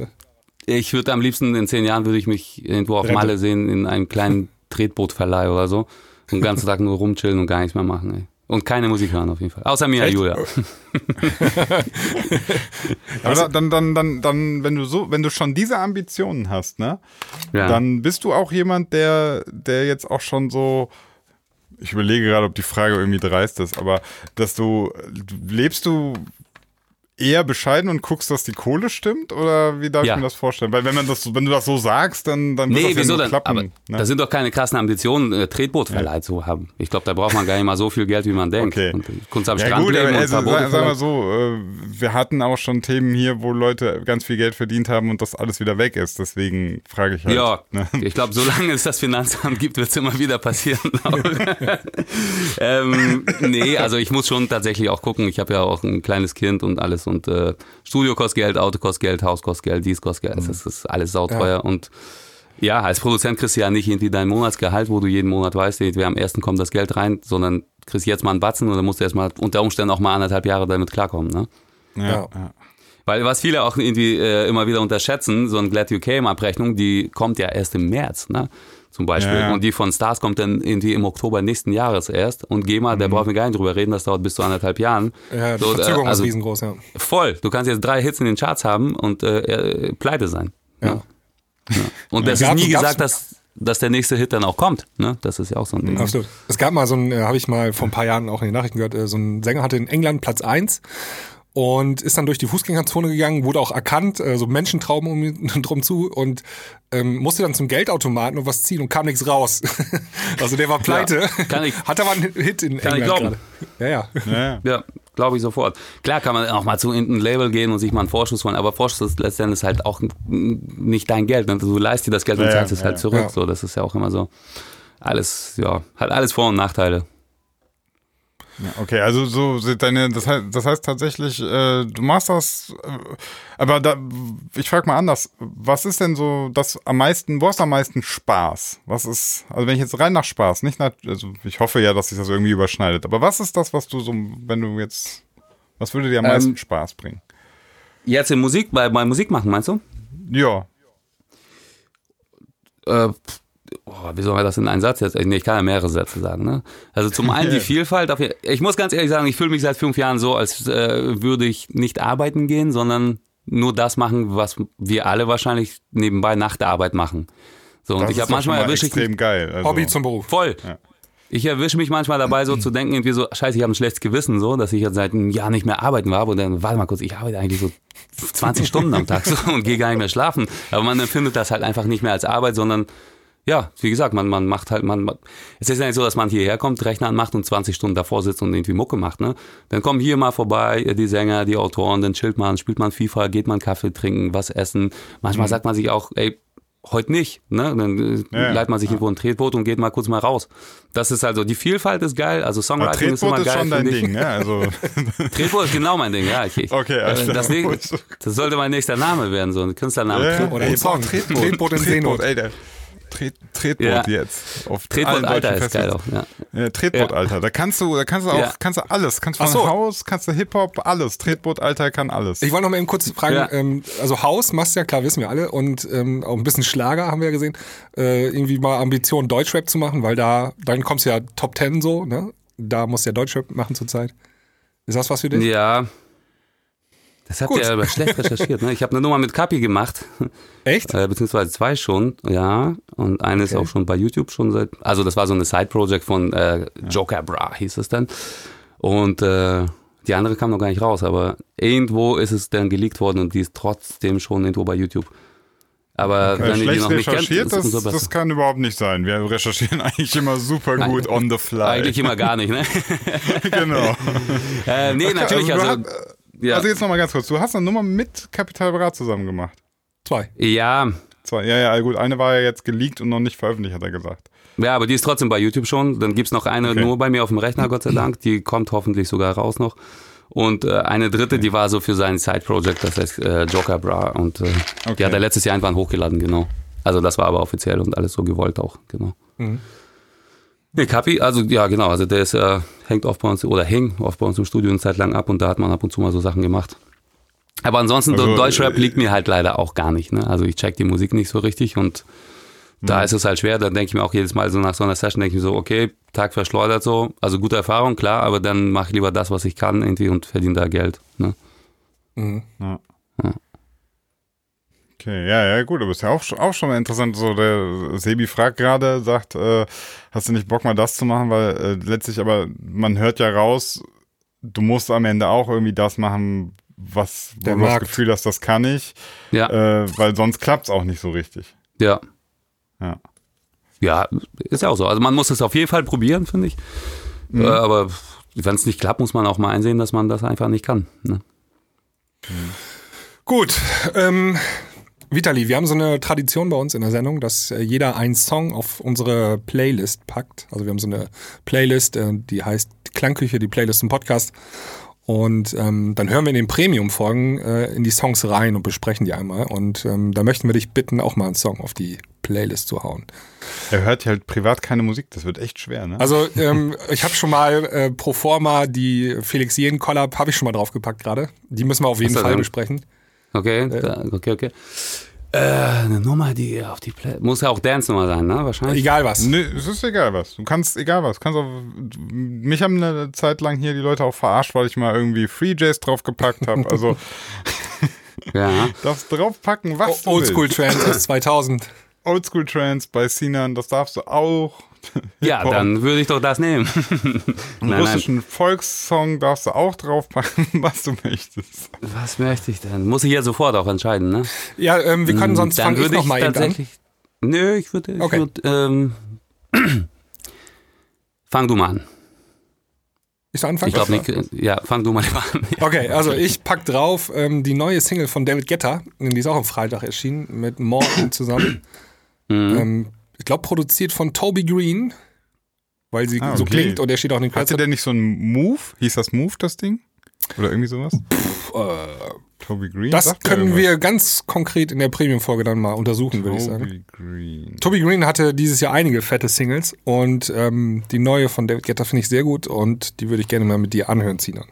Speaker 3: Ich würde am liebsten in zehn Jahren würde ich mich irgendwo auf
Speaker 2: Rente.
Speaker 3: Malle sehen, in einem kleinen Tretbootverleih oder so. Und den ganzen Tag nur rumchillen und gar nichts mehr machen, ey. Und keine Musik hören auf jeden Fall. Außer mir,
Speaker 2: Echt?
Speaker 3: Julia.
Speaker 1: Aber da- dann, dann, dann, dann, wenn du so, wenn du schon diese Ambitionen hast, ne,
Speaker 3: Ja.
Speaker 1: dann bist du auch jemand, der, der jetzt auch schon so, ich überlege gerade, ob die Frage irgendwie dreist ist, aber dass du, lebst du eher bescheiden und guckst, dass die Kohle stimmt? Oder wie darf
Speaker 3: Ja.
Speaker 1: ich mir das vorstellen? Weil wenn man das, wenn du das so sagst, dann, dann wird
Speaker 3: Nee,
Speaker 1: das ja
Speaker 3: wieso
Speaker 1: nur
Speaker 3: denn?
Speaker 1: klappen.
Speaker 3: Aber
Speaker 1: ne?
Speaker 3: das sind doch keine krassen Ambitionen, äh, Tretbootverleih zu haben. Ich glaube, da braucht man gar nicht mal so viel Geld, wie man denkt.
Speaker 1: Okay.
Speaker 3: Und, äh, Kunst am
Speaker 1: Ja
Speaker 3: Strand
Speaker 1: gut,
Speaker 3: leben
Speaker 1: aber
Speaker 3: und
Speaker 1: also, sag, sag mal so, äh, wir hatten auch schon Themen hier, wo Leute ganz viel Geld verdient haben und das alles wieder weg ist. Deswegen frage ich halt.
Speaker 3: Ja,
Speaker 1: Ne?
Speaker 3: ich glaube, solange es das Finanzamt gibt, wird es immer wieder passieren. ähm, nee, also ich muss schon tatsächlich auch gucken. Ich habe ja auch ein kleines Kind und alles und äh, Studio kostet Geld, Auto kostet Geld, Haus kostet Geld, dies kostet Geld. Das ist alles sauteuer und ja, als Produzent kriegst du ja nicht irgendwie dein Monatsgehalt, wo du jeden Monat weißt, irgendwie am ersten kommt das Geld rein, sondern kriegst jetzt mal einen Batzen und dann musst du erstmal unter Umständen auch mal anderthalb Jahre damit klarkommen. Ne?
Speaker 1: Ja,
Speaker 2: Ja.
Speaker 1: ja.
Speaker 3: Weil was viele auch irgendwie äh, immer wieder unterschätzen, so ein Glad UK-Abrechnung, die kommt ja erst im März, ne? Zum Beispiel.
Speaker 1: Ja, ja.
Speaker 3: Und die von Stars kommt dann irgendwie im Oktober nächsten Jahres erst. Und GEMA, da brauchen wir gar nicht drüber reden, das dauert bis zu anderthalb Jahren.
Speaker 2: Ja, die
Speaker 3: So, äh,
Speaker 2: Verzögerung
Speaker 3: also
Speaker 2: ist riesengroß, ja.
Speaker 3: Voll. Du kannst jetzt drei Hits in den Charts haben und äh, äh, pleite sein.
Speaker 2: ja.
Speaker 3: Und das
Speaker 2: Ja,
Speaker 3: ist nie gesagt, dass, dass der nächste Hit dann auch kommt. Ne? Das ist ja auch so ein Ding.
Speaker 2: Absolut. Es gab mal so ein, äh, habe ich mal vor ein paar Jahren auch in den Nachrichten gehört, so ein Sänger hatte in England Platz eins und ist dann durch die Fußgängerzone gegangen, wurde auch erkannt, äh, so Menschentrauben um ihn drum zu und ähm, musste dann zum Geldautomaten und was ziehen und kam nichts raus. also der war pleite.
Speaker 3: kann ich-
Speaker 2: Hat aber einen Hit in
Speaker 3: Kann ich
Speaker 2: England
Speaker 3: glauben.
Speaker 2: gerade. Ja, ja.
Speaker 1: Ja, ja.
Speaker 3: Ja, glaube ich sofort. Klar kann man auch mal zu irgendeinem Label gehen und sich mal einen Vorschuss holen, aber Vorschuss ist letztendlich halt auch nicht dein Geld. Ne? Du leist dir das Geld und
Speaker 1: Ja,
Speaker 3: zahlst es
Speaker 1: ja,
Speaker 3: halt
Speaker 1: ja.
Speaker 3: zurück.
Speaker 2: Ja.
Speaker 3: So, das ist ja auch immer so. Alles, ja, hat alles Vor- und Nachteile.
Speaker 1: Ja, okay, also so deine, das heißt, das heißt tatsächlich, äh, du machst das, äh, aber da, ich frage mal anders, was ist denn so das am meisten, wo hast du am meisten Spaß? Was ist, also wenn ich jetzt rein nach Spaß, nicht nach, also ich hoffe ja, dass sich das irgendwie überschneidet, aber was ist das, was du so, wenn du jetzt, was würde dir am
Speaker 3: Ähm,
Speaker 1: meisten Spaß bringen?
Speaker 3: Jetzt in Musik, bei, bei Musik machen, meinst du?
Speaker 1: Ja,
Speaker 3: Äh, oh, wie soll man das in einen Satz jetzt? Nee, ich kann ja mehrere Sätze sagen. Ne? Also zum einen die Vielfalt. auf- Ich muss ganz ehrlich sagen, ich fühle mich seit fünf Jahren so, als äh, würde ich nicht arbeiten gehen, sondern nur das machen, was wir alle wahrscheinlich nebenbei nach der Arbeit machen. So, und
Speaker 1: das
Speaker 3: ich
Speaker 1: ist
Speaker 3: habe manchmal
Speaker 1: mal
Speaker 3: erwische ich mich
Speaker 1: extrem geil. Also,
Speaker 2: Hobby zum Beruf.
Speaker 3: voll.
Speaker 1: Ja.
Speaker 3: Ich erwische mich manchmal dabei, so zu denken, irgendwie so, scheiße, ich habe ein schlechtes Gewissen, so, dass ich jetzt seit einem Jahr nicht mehr arbeiten war. Und dann, warte mal kurz, ich arbeite eigentlich so 20 Stunden am Tag so und gehe gar nicht mehr schlafen. Aber man empfindet das halt einfach nicht mehr als Arbeit, sondern ja, wie gesagt, man, man macht halt, man, es ist ja nicht so, dass man hierher kommt, Rechner anmacht und 20 Stunden davor sitzt und irgendwie Mucke macht, ne? Dann kommen hier mal vorbei, die Sänger, die Autoren, dann chillt man, spielt man FIFA, geht man Kaffee trinken, was essen. Manchmal mhm. sagt man sich auch, ey, heute nicht, ne? Dann äh, ja, leitet man sich ja. irgendwo ein Tretboot und geht mal kurz mal raus. Das ist also, die Vielfalt ist geil, also Songwriting ist immer geil. Tretboot ist schon dein Ding, ja? Also. Tretboot ist genau mein Ding, ja. Ich, ich,
Speaker 1: okay, also
Speaker 3: das, das, sollte mein nächster Name werden, so ein Künstlername.
Speaker 1: Ja, Tretboot. Oder. Tretboot, Tretboot in Seenot. Ey, der, Tret, Tretboot ja. jetzt.
Speaker 3: Auf Tretboot Alter ist geil auch, ja.
Speaker 1: ja Tretboot ja. Alter, da kannst du, da kannst du auch, kannst du alles. Kannst von so. Haus, kannst du Hip-Hop, alles. Tretboot Alter kann alles.
Speaker 2: Ich wollte noch mal eben kurz fragen, ähm, also Haus machst du ja, klar, wissen wir alle. Und ähm, auch ein bisschen Schlager haben wir ja gesehen. Äh, irgendwie mal Ambition, Deutschrap zu machen, weil da, dann kommst du ja Top Ten so, ne? Da musst du ja Deutschrap machen zurzeit. Ist das was für dich?
Speaker 3: Ja, das habt Gut. ihr aber schlecht recherchiert. Ne? Ich habe eine Nummer mit Kapi gemacht.
Speaker 2: Echt?
Speaker 3: Äh, beziehungsweise zwei schon, ja. Und eine okay. ist auch schon bei YouTube schon seit. Also das war so eine Side-Project von äh, Joker Bra, hieß es dann. Und äh, die andere kam noch gar nicht raus, aber irgendwo ist es dann geleakt worden und die ist trotzdem schon irgendwo bei YouTube. Aber okay. wenn ihr die noch nicht kennt,
Speaker 1: das, das, das kann überhaupt nicht sein. Wir recherchieren eigentlich immer super Nein, gut on the fly.
Speaker 3: Eigentlich immer gar nicht, ne?
Speaker 1: genau.
Speaker 3: äh, nee, natürlich, also, also
Speaker 1: ja. Also jetzt nochmal ganz kurz. Du hast eine Nummer mit Capital Bra zusammen gemacht.
Speaker 2: Zwei.
Speaker 3: Ja.
Speaker 1: Zwei. Ja, ja, gut. Eine war ja jetzt geleakt und noch nicht veröffentlicht, hat er gesagt.
Speaker 3: Ja, aber die ist trotzdem bei YouTube schon. Dann gibt es noch eine okay. nur bei mir auf dem Rechner, Gott sei Dank. Die kommt hoffentlich sogar raus noch. Und äh, eine dritte, okay. die war so für sein Side-Project, das heißt äh, Joker Bra. Und äh, okay. die hat er letztes Jahr einfach hochgeladen, genau. Also das war aber offiziell und alles so gewollt auch, genau. Mhm. Nee, Kapi, also ja genau, also der ist äh, hängt oft bei uns oder hing oft bei uns im Studio eine Zeit lang ab und da hat man ab und zu mal so Sachen gemacht. Aber ansonsten also, Deutschrap liegt mir halt leider auch gar nicht. Ne? Also ich check die Musik nicht so richtig und da mhm. ist es halt schwer. Da denke ich mir auch jedes Mal so nach so einer Session denke ich mir so, okay, Tag verschleudert so, also gute Erfahrung klar, aber dann mache ich lieber das, was ich kann irgendwie und verdiene da Geld. Ne?
Speaker 1: Mhm. Ja. ja. Okay, ja, ja, gut, aber ist ja auch, auch schon mal interessant. So, der Sebi fragt gerade, sagt, äh, hast du nicht Bock mal das zu machen, weil äh, letztlich aber, man hört ja raus, du musst am Ende auch irgendwie das machen, was der du Markt. das Gefühl hast, das kann ich.
Speaker 3: Ja.
Speaker 1: Äh, weil sonst klappt es auch nicht so richtig.
Speaker 3: Ja.
Speaker 1: Ja.
Speaker 3: Ja, ist ja auch so. Also man muss es auf jeden Fall probieren, finde ich. Mhm. Äh, aber wenn es nicht klappt, muss man auch mal einsehen, dass man das einfach nicht kann. Ne?
Speaker 2: Mhm. Gut, ähm, Vitali, wir haben so eine Tradition bei uns in der Sendung, dass äh, jeder einen Song auf unsere Playlist packt. Also wir haben so eine Playlist, äh, die heißt Klangküche, die Playlist im Podcast. Und ähm, dann hören wir in den Premium-Folgen äh, in die Songs rein und besprechen die einmal. Und ähm, da möchten wir dich bitten, auch mal einen Song auf die Playlist zu hauen.
Speaker 1: Er hört ja halt privat keine Musik, das wird echt schwer, ne?
Speaker 2: Also ähm, ich habe schon mal äh, pro forma die Felix Jeden Collab habe ich schon mal draufgepackt gerade. Die müssen wir auf jeden Fall besprechen.
Speaker 3: Okay, da, okay, okay. Äh, eine Nummer, die auf die Play muss ja auch Dance-Nummer sein, ne? Wahrscheinlich.
Speaker 2: Egal was.
Speaker 1: Nee, es ist egal was. Du kannst, egal was. Du kannst auch, mich haben eine Zeit lang hier die Leute auch verarscht, weil ich mal irgendwie Free Jazz draufgepackt habe. Also.
Speaker 3: ja.
Speaker 1: Darfst draufpacken, was
Speaker 2: o Oldschool Trance 2000.
Speaker 1: Oldschool Trance bei Sinan, das darfst du auch.
Speaker 3: Ja, dann würde ich doch das nehmen.
Speaker 1: Einen nein, russischen nein. Volkssong darfst du auch draufpacken, was du möchtest.
Speaker 3: Was möchte ich denn? Muss ich ja sofort auch entscheiden, ne?
Speaker 2: Ja, ähm, wir können hm, sonst
Speaker 3: dann fange ich noch mal tatsächlich. An. Nö, ich würde. Okay. Würd, ähm, fang du mal an.
Speaker 2: Ich anfangen?
Speaker 3: Ich glaube nicht. Ja, fang du mal an.
Speaker 2: Okay, also ich pack drauf ähm, die neue Single von David Guetta. Die ist auch am Freitag erschienen mit Morten zusammen. Mhm. Ähm, glaube, produziert von Toby Green, weil sie ah, okay. so klingt und er steht auch in den
Speaker 1: Credits. Hatte der nicht so einen Move? Hieß das Move, das Ding? Oder irgendwie sowas? Pff, äh, Toby Green?
Speaker 2: Das können wir ganz konkret in der Premium-Folge dann mal untersuchen, würde ich sagen. Toby Green. Toby Green hatte dieses Jahr einige fette Singles und ähm, die neue von David Guetta finde ich sehr gut und die würde ich gerne mal mit dir anhören, Sinan.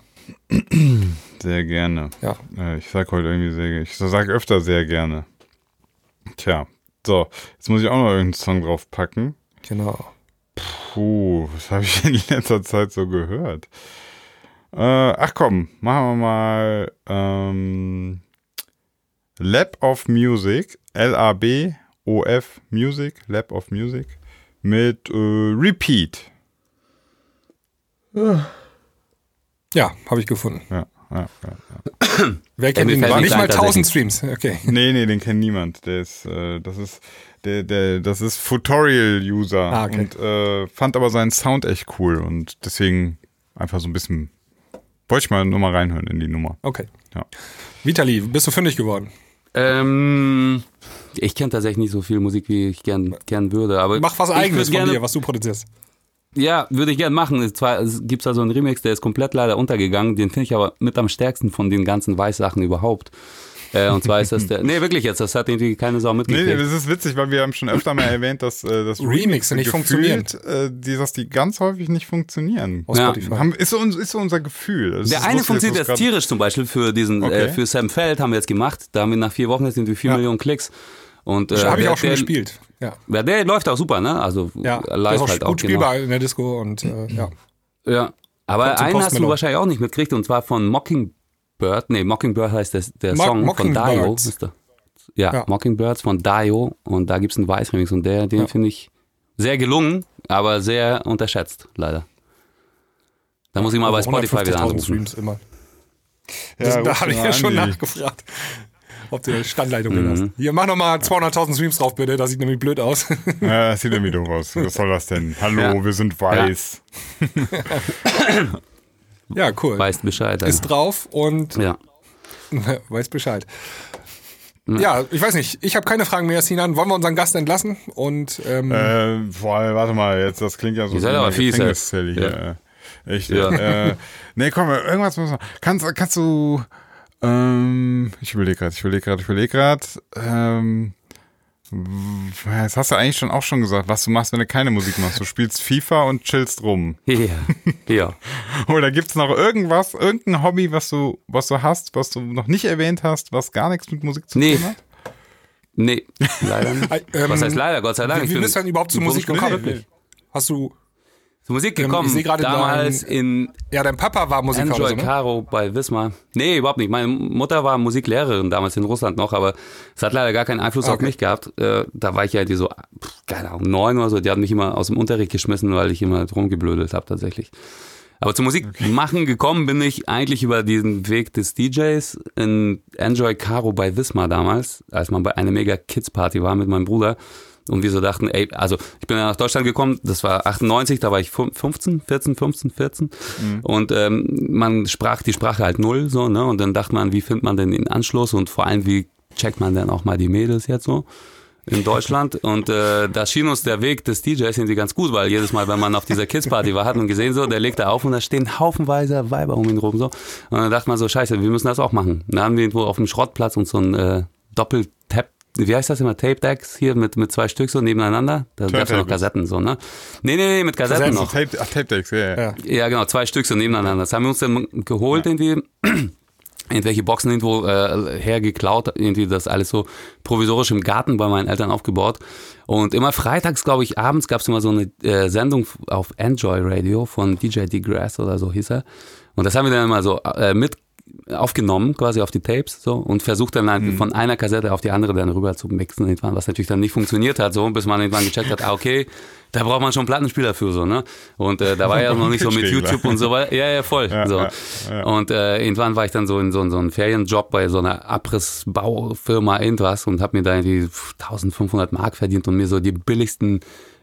Speaker 1: Sehr gerne.
Speaker 2: Ja.
Speaker 1: Äh, ich sag heute irgendwie sehr, ich sag öfter sehr gerne. Tja, so, jetzt muss ich auch noch irgendeinen Song draufpacken.
Speaker 2: Genau.
Speaker 1: Puh, was habe ich in letzter Zeit so gehört? Äh, ach komm, machen wir mal ähm, Lab of Music, L-A-B-O-F Music, Lab of Music mit äh, Repeat.
Speaker 2: Ja, habe ich gefunden.
Speaker 1: Ja, ja, ja.
Speaker 2: Wer kennt
Speaker 3: fällt
Speaker 2: War nicht mal
Speaker 3: ein,
Speaker 2: 1000 Streams. Okay.
Speaker 1: Nee, nee, den kennt niemand. Der ist, äh, das ist, der, der, das ist Futorial-User
Speaker 2: Ah, okay.
Speaker 1: und äh, fand aber seinen Sound echt cool und deswegen einfach so ein bisschen, wollte ich mal nur mal reinhören in die Nummer.
Speaker 2: Okay.
Speaker 1: Ja.
Speaker 2: Vitali, bist du fündig geworden?
Speaker 3: Ähm, ich kenne tatsächlich nicht so viel Musik, wie ich gern, gern würde. Aber
Speaker 2: Mach was eigenes von
Speaker 3: gerne,
Speaker 2: dir, was du produzierst.
Speaker 3: Ja, würde ich gerne machen. Es Zwar es gibt da so einen Remix, der ist komplett leider untergegangen. Den finde ich aber mit am stärksten von den ganzen Weißsachen überhaupt. Äh, und zwar ist das der. Nee, wirklich jetzt, das hat irgendwie keine Sau mitgekriegt.
Speaker 1: nee, das ist witzig, weil wir haben schon öfter mal erwähnt, dass äh, das
Speaker 2: Remixe nicht funktionieren.
Speaker 1: Äh, die, dass die ganz häufig nicht funktionieren.
Speaker 2: Aus
Speaker 3: Ja.
Speaker 2: Spotify.
Speaker 1: Haben, ist, so, ist so unser Gefühl. Das
Speaker 3: Der eine
Speaker 1: lustig,
Speaker 3: funktioniert jetzt tierisch zum Beispiel für diesen,
Speaker 1: Okay.
Speaker 3: äh, für Sam Feld haben wir jetzt gemacht. Da haben wir nach vier Wochen jetzt irgendwie vier
Speaker 2: Ja.
Speaker 3: Millionen Klicks. Und äh,
Speaker 2: Habe ich
Speaker 3: der-
Speaker 2: auch schon
Speaker 3: der,
Speaker 2: gespielt. Ja.
Speaker 3: Ja, der läuft auch super, ne? Also
Speaker 2: Ja, das
Speaker 3: live
Speaker 2: ist auch
Speaker 3: halt
Speaker 2: gut
Speaker 3: auch. Genau.
Speaker 2: spielbar in der Disco und äh, ja.
Speaker 3: Ja. Aber einen hast du wahrscheinlich auch nicht mitgekriegt und zwar von Mockingbird. Nee, Mockingbird heißt das, der
Speaker 2: Mo-
Speaker 3: Song von Dio. Der. Ja,
Speaker 2: Ja.
Speaker 3: Mockingbirds von Dio und da gibt's einen Weiß-Remix und der, den
Speaker 2: Ja.
Speaker 3: finde ich sehr gelungen, aber sehr unterschätzt, leider. Da muss ich mal bei
Speaker 2: Über
Speaker 3: Spotify wieder
Speaker 2: 150.000
Speaker 3: anrufen.
Speaker 2: Streams immer.
Speaker 1: Ja,
Speaker 2: Das, da
Speaker 1: ruf
Speaker 2: habe ich ja schon nachgefragt, ob du eine Standleitung
Speaker 3: Mhm.
Speaker 2: hast. Hier, mach nochmal 200.000 Streams drauf, bitte. Das sieht nämlich blöd aus.
Speaker 1: Ja, das sieht irgendwie doof aus. Was soll das denn? Hallo,
Speaker 3: Ja.
Speaker 1: wir sind weiß.
Speaker 2: ja, cool.
Speaker 3: Weißt Bescheid.
Speaker 2: Ist drauf und
Speaker 3: ja.
Speaker 2: weiß Bescheid. Ja, ich weiß nicht. Ich habe keine Fragen mehr, Sinan. Wollen wir unseren Gast entlassen? Und ähm,
Speaker 1: Äh, boah, warte mal, jetzt, das klingt ja so
Speaker 3: Ihr seid aber fies,
Speaker 1: hier. Echt,
Speaker 3: Ja.
Speaker 1: äh, nee, komm, irgendwas muss man. Kannst, kannst du, ähm, ich überlege gerade, ich überlege gerade, ich überlege gerade, ähm, das hast du eigentlich schon auch schon gesagt, was du machst, wenn du keine Musik machst. Du spielst FIFA und chillst rum.
Speaker 3: Ja. ja.
Speaker 1: Oder gibt's noch irgendwas, irgendein Hobby, was du, was du hast, was du noch nicht erwähnt hast, was gar nichts mit Musik zu
Speaker 3: Nee.
Speaker 1: tun hat?
Speaker 3: Nee, leider nicht.
Speaker 2: äh, ähm,
Speaker 3: Was heißt leider? Gott sei Dank.
Speaker 2: Wie,
Speaker 3: Ich
Speaker 2: wie bist du denn überhaupt zur Musik gekommen?
Speaker 3: glücklich.
Speaker 2: Hast du,
Speaker 3: Zur Musik
Speaker 2: Ähm,
Speaker 3: gekommen.
Speaker 2: ich gerade
Speaker 3: damals in
Speaker 2: ja, dein Papa war Musiker
Speaker 3: Enjoy
Speaker 2: so, ne?
Speaker 3: Caro bei Wismar. Nee, überhaupt nicht. Meine Mutter war Musiklehrerin damals in Russland noch, aber es hat leider gar keinen Einfluss auf
Speaker 2: Okay.
Speaker 3: mich gehabt. Äh, da war ich ja irgendwie so, pff, keine Ahnung, neun oder so. Die hat mich immer aus dem Unterricht geschmissen, weil ich immer rumgeblödelt habe tatsächlich. Aber zur Musik machen gekommen bin ich eigentlich über diesen Weg des DJs in Enjoy Caro bei Wismar damals, als man bei einer Mega Kids Party war mit meinem Bruder. Und wir so dachten, ey, also ich bin ja nach Deutschland gekommen, das war 98, da war ich fün- 15, 14, 15, 14. Und ähm, man sprach die Sprache halt null, so, ne? Und dann dachte man, wie findet man denn den Anschluss und vor allem, wie checkt man denn auch mal die Mädels jetzt so? in Deutschland und äh, da schien uns der Weg des DJs irgendwie ganz gut, weil jedes Mal, wenn man auf dieser Kids-Party war, hat man gesehen so, der legt da auf und da stehen haufenweise Weiber um ihn rum so und dann dachte man so, scheiße, wir müssen das auch machen. Und dann haben wir irgendwo auf dem Schrottplatz und so ein äh, Doppel-Tap, wie heißt das immer, Tape-Decks hier mit, mit zwei Stück so nebeneinander, da gab's ja noch. Kassetten so, ne? Nee, nee, nee, mit Kassetten
Speaker 2: Kassetten.
Speaker 3: noch.
Speaker 1: Tape, ach, Tape Decks, ja, ja.
Speaker 2: Ja.
Speaker 3: Ja, genau, zwei Stück so nebeneinander. Das haben wir uns dann geholt irgendwie. Irgendwelche Boxen irgendwo äh, hergeklaut, irgendwie das alles so provisorisch im Garten bei meinen Eltern aufgebaut. Und immer freitags, glaube ich, abends gab es immer so eine äh, Sendung auf Enjoy Radio von DJ DeGrasse oder so hieß er. Und das haben wir dann immer so äh, mit aufgenommen, quasi auf die Tapes so und versucht dann halt von einer Kassette auf die andere dann rüber zu mixen, irgendwann, was natürlich dann nicht funktioniert hat, so bis man irgendwann gecheckt hat, ah, okay, da braucht man schon einen Plattenspieler für so, ne? Und äh, da war ja noch nicht so mit. YouTube und so weiter. Ja, ja, voll.
Speaker 1: Ja,
Speaker 3: so.
Speaker 1: ja, ja.
Speaker 3: Und äh, irgendwann war ich dann so in so, in so einem Ferienjob bei so einer Abrissbaufirma irgendwas und habe mir da irgendwie 1500 Mark verdient und mir so die billigsten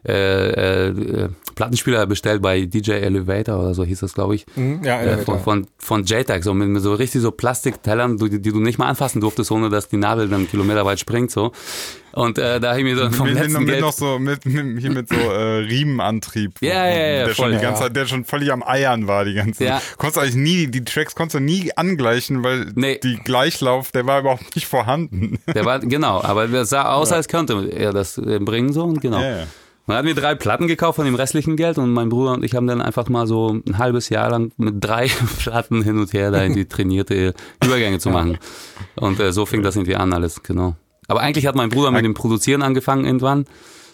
Speaker 3: äh, äh, Plattenspieler bestellt bei DJ Elevator oder so hieß das, glaube ich.
Speaker 2: Mhm, ja,
Speaker 3: Äh, von, von, von JTAG, so mit, mit so richtig so Plastiktellern, die, die du nicht mal anfassen durftest, ohne dass die Nadel dann kilometerweit springt, so. Und äh, da habe ich mir so vom
Speaker 1: mit,
Speaker 3: letzten
Speaker 1: mit
Speaker 3: Geld...
Speaker 1: noch so mit, mit hier mit so äh, Riemenantrieb,
Speaker 3: Ja, ja, ja,
Speaker 1: der
Speaker 3: voll.
Speaker 1: schon die ganze
Speaker 2: Ja.
Speaker 1: Zeit, der schon völlig am Eiern war die ganze.
Speaker 3: Ja.
Speaker 1: Zeit. Konntest eigentlich nie die Tracks konntest du nie angleichen, weil
Speaker 3: Nee.
Speaker 1: die Gleichlauf, der war überhaupt nicht vorhanden.
Speaker 3: Der war, genau, aber das sah aus, als könnte er das äh, bringen, so, und genau.
Speaker 1: Ja, ja.
Speaker 3: Man hat mir drei Platten gekauft von dem restlichen Geld und mein Bruder und ich haben dann einfach mal so ein halbes Jahr lang mit drei Platten hin und her da in die trainierte Übergänge zu machen. Und äh, so fing das irgendwie an alles, genau. Aber eigentlich hat mein Bruder mit dem Produzieren angefangen irgendwann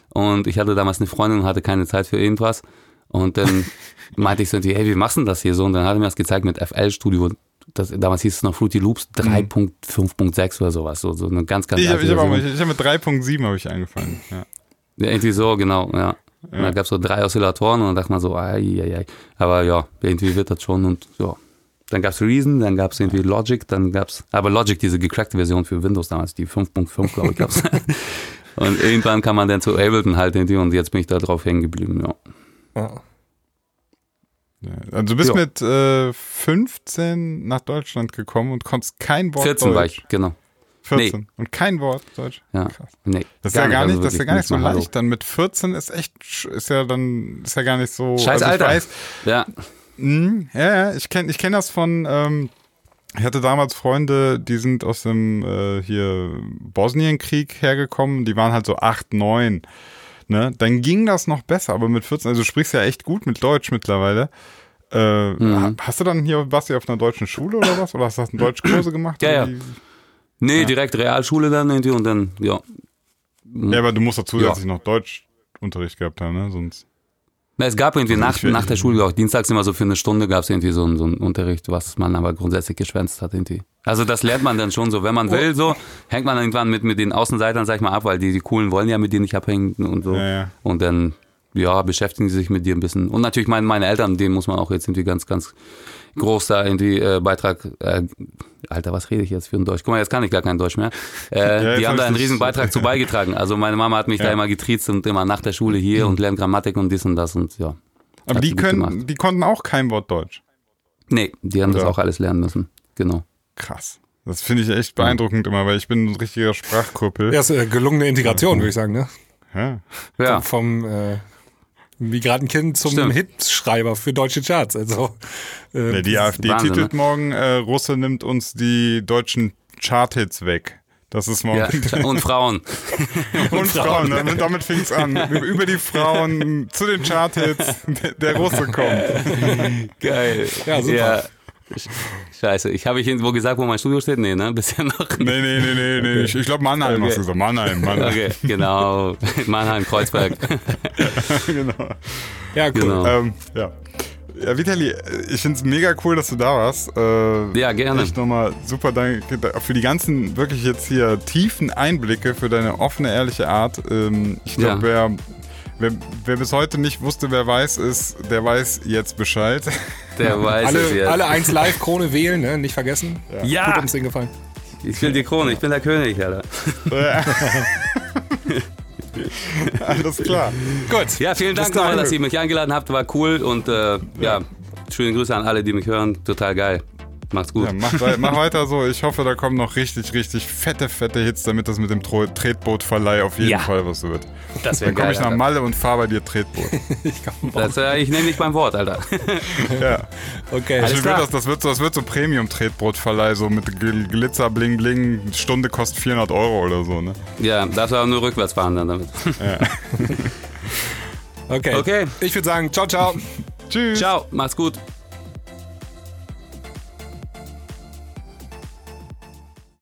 Speaker 3: und ich hatte damals eine Freundin und hatte keine Zeit für irgendwas und dann meinte ich so, irgendwie, hey, wie machst du das hier so? Und dann hat er mir das gezeigt mit FL Studio. Das, damals hieß es noch Fruity Loops 3.5.6 oder sowas, so, so eine ganz, ganz
Speaker 1: Ich habe hab mit 3.7 habe ich angefangen. Ja.
Speaker 3: Ja, irgendwie so, genau, ja. Und da gab es so drei Oszillatoren und dann dachte man so, ai, ai, ai. aber ja, irgendwie wird das schon und ja. Dann gab es Reason, dann gab es irgendwie Logic, dann gab es, aber Logic, diese gecrackte Version für Windows damals, die 5.5, glaube ich, gab es. und irgendwann kam man dann zu Ableton halt irgendwie und jetzt bin ich da drauf hängen geblieben, ja.
Speaker 2: Ja.
Speaker 1: Ja, Also du bist
Speaker 3: Ja.
Speaker 1: mit äh, 15 nach Deutschland gekommen und konntest kein Wort
Speaker 3: 14 war
Speaker 1: Deutsch.
Speaker 3: ich, genau.
Speaker 1: 14 und kein Wort Deutsch.
Speaker 3: Ja.
Speaker 1: Krass.
Speaker 3: Nee,
Speaker 1: Das ist ja gar
Speaker 3: also
Speaker 1: nicht, das ist ja gar nicht so
Speaker 3: mal Hallo.
Speaker 1: leicht. Dann mit 14 ist echt, ist ja dann, ist ja gar nicht so.
Speaker 3: Scheiß
Speaker 1: also
Speaker 3: Alter.
Speaker 1: weiß,
Speaker 3: Ja,
Speaker 1: Mhm, ja, ja, ich kenne ich kenn das von, ähm, ich hatte damals Freunde, die sind aus dem äh, hier Bosnienkrieg hergekommen, die waren halt so 8, 9. Ne? Dann ging das noch besser, aber mit 14, also du sprichst ja echt gut mit Deutsch mittlerweile. Äh,
Speaker 3: Mhm.
Speaker 1: ha- Hast du dann hier, warst du auf einer deutschen Schule oder was? Oder hast du du Deutschkurse gemacht?
Speaker 3: Ja, ja.
Speaker 1: wie?
Speaker 3: Nee,
Speaker 1: Ja.
Speaker 3: direkt Realschule dann irgendwie und dann, ja.
Speaker 1: Ja, aber du musst doch zusätzlich noch Deutschunterricht gehabt haben, ne? Sonst.
Speaker 3: Na, es gab irgendwie
Speaker 1: Also
Speaker 3: nach, nach der Schule, auch dienstags immer so für eine Stunde gab es irgendwie so, einen- so einen Unterricht, was man aber grundsätzlich geschwänzt hat irgendwie. Also das lernt man dann schon so, wenn man will, so hängt man irgendwann mit, mit den Außenseitern, sag ich mal, ab, weil die, die Coolen wollen ja mit dir nicht abhängen und so.
Speaker 1: Ja, ja.
Speaker 3: Und dann, ja, beschäftigen sie sich mit dir ein bisschen. Und natürlich meine, meine Eltern, denen muss man auch jetzt irgendwie ganz, ganz groß da irgendwie äh, Beitrag, äh, Alter, was rede ich jetzt für ein Deutsch? Guck mal, jetzt kann ich gar kein Deutsch mehr. Äh,
Speaker 1: jetzt
Speaker 3: die haben
Speaker 1: hab
Speaker 3: da einen riesen Beitrag zu beigetragen. Also meine Mama hat mich da
Speaker 1: Ja.
Speaker 3: immer getriezt und immer nach der Schule hier und lernt Grammatik und dies und das und ja.
Speaker 1: Aber die können,
Speaker 3: gemacht.
Speaker 1: die konnten auch kein Wort Deutsch.
Speaker 3: Nee, die haben das
Speaker 1: Oder?
Speaker 3: auch alles lernen müssen. Genau.
Speaker 1: Krass. Das finde ich echt beeindruckend immer, weil ich bin ein richtiger Sprachkuppel.
Speaker 2: Ja, ist äh, gelungene Integration, würde ich sagen, ne?
Speaker 1: Ja.
Speaker 3: Ja,
Speaker 2: Vom äh, Migrantenkind zum
Speaker 3: Stimmt.
Speaker 2: Hitschreiber für deutsche Charts. Also äh,
Speaker 1: Ja, die AfD
Speaker 3: Wahnsinn,
Speaker 1: titelt
Speaker 3: ne?
Speaker 1: morgen, äh, Russe nimmt uns die deutschen Charthits weg. Das ist morgen.
Speaker 3: ja. Und Frauen.
Speaker 1: Und Frauen, damit, damit fing es an. Über die Frauen zu den Charthits, der, Russe kommt.
Speaker 3: Geil.
Speaker 2: Ja, super.
Speaker 3: Sch- Scheiße, ich habe ich irgendwo gesagt, wo mein Studio steht? Nee, ne? Bisher noch.
Speaker 1: Nee, nee, nee, nee, nee. Ich, ich glaube Mannheim
Speaker 3: Okay.
Speaker 1: hast du gesagt. Mannheim, Mannheim.
Speaker 3: Okay, genau. Mannheim, Kreuzberg.
Speaker 1: genau.
Speaker 2: ja, cool.
Speaker 3: Genau.
Speaker 1: Ähm, ja. Ja, Vitali, ich finde es mega cool, dass du da warst. Äh,
Speaker 3: Ja, gerne.
Speaker 1: Echt nochmal super danke da- für die ganzen wirklich jetzt hier tiefen Einblicke, für deine offene, ehrliche Art. Ähm, ich glaube, wer, wer, wer bis heute nicht wusste, wer weiß ist, der weiß jetzt Bescheid.
Speaker 3: Der weiß es
Speaker 2: Alle,
Speaker 3: jetzt.
Speaker 2: alle 1 Live Krone wählen, ne? Nicht vergessen. Gut
Speaker 3: ja,
Speaker 2: ums Ding gefallen.
Speaker 3: ich will die Krone, ich bin der König, Alter.
Speaker 1: Alles klar.
Speaker 2: Gut.
Speaker 3: Ja, vielen Dank nochmal, dass ihr mich eingeladen habt, war cool und äh, ja. schöne Grüße an alle, die mich hören, total geil. Macht's gut.
Speaker 1: Ja, mach, wei- mach weiter so. Ich hoffe, da kommen noch richtig, richtig fette, fette Hits, damit das mit dem Tro- Tretbootverleih auf jeden
Speaker 3: Ja.
Speaker 1: Fall was wird.
Speaker 3: das
Speaker 1: Dann komme ich nach
Speaker 3: Alter.
Speaker 1: Malle und fahre bei dir Tretboot.
Speaker 3: Das, äh, ich nehme dich beim Wort, Alter.
Speaker 1: Ja.
Speaker 2: Okay.
Speaker 1: Also wird das, das wird so, das wird so Premium-Tretbootverleih, so mit Gl- Glitzer, Bling, Bling. Stunde kostet 400 Euro oder so, ne?
Speaker 3: Ja, darfst du auch nur rückwärts fahren dann damit.
Speaker 2: okay.
Speaker 3: Okay.
Speaker 2: Ich würde sagen, ciao, ciao.
Speaker 1: Tschüss.
Speaker 3: Ciao, mach's gut.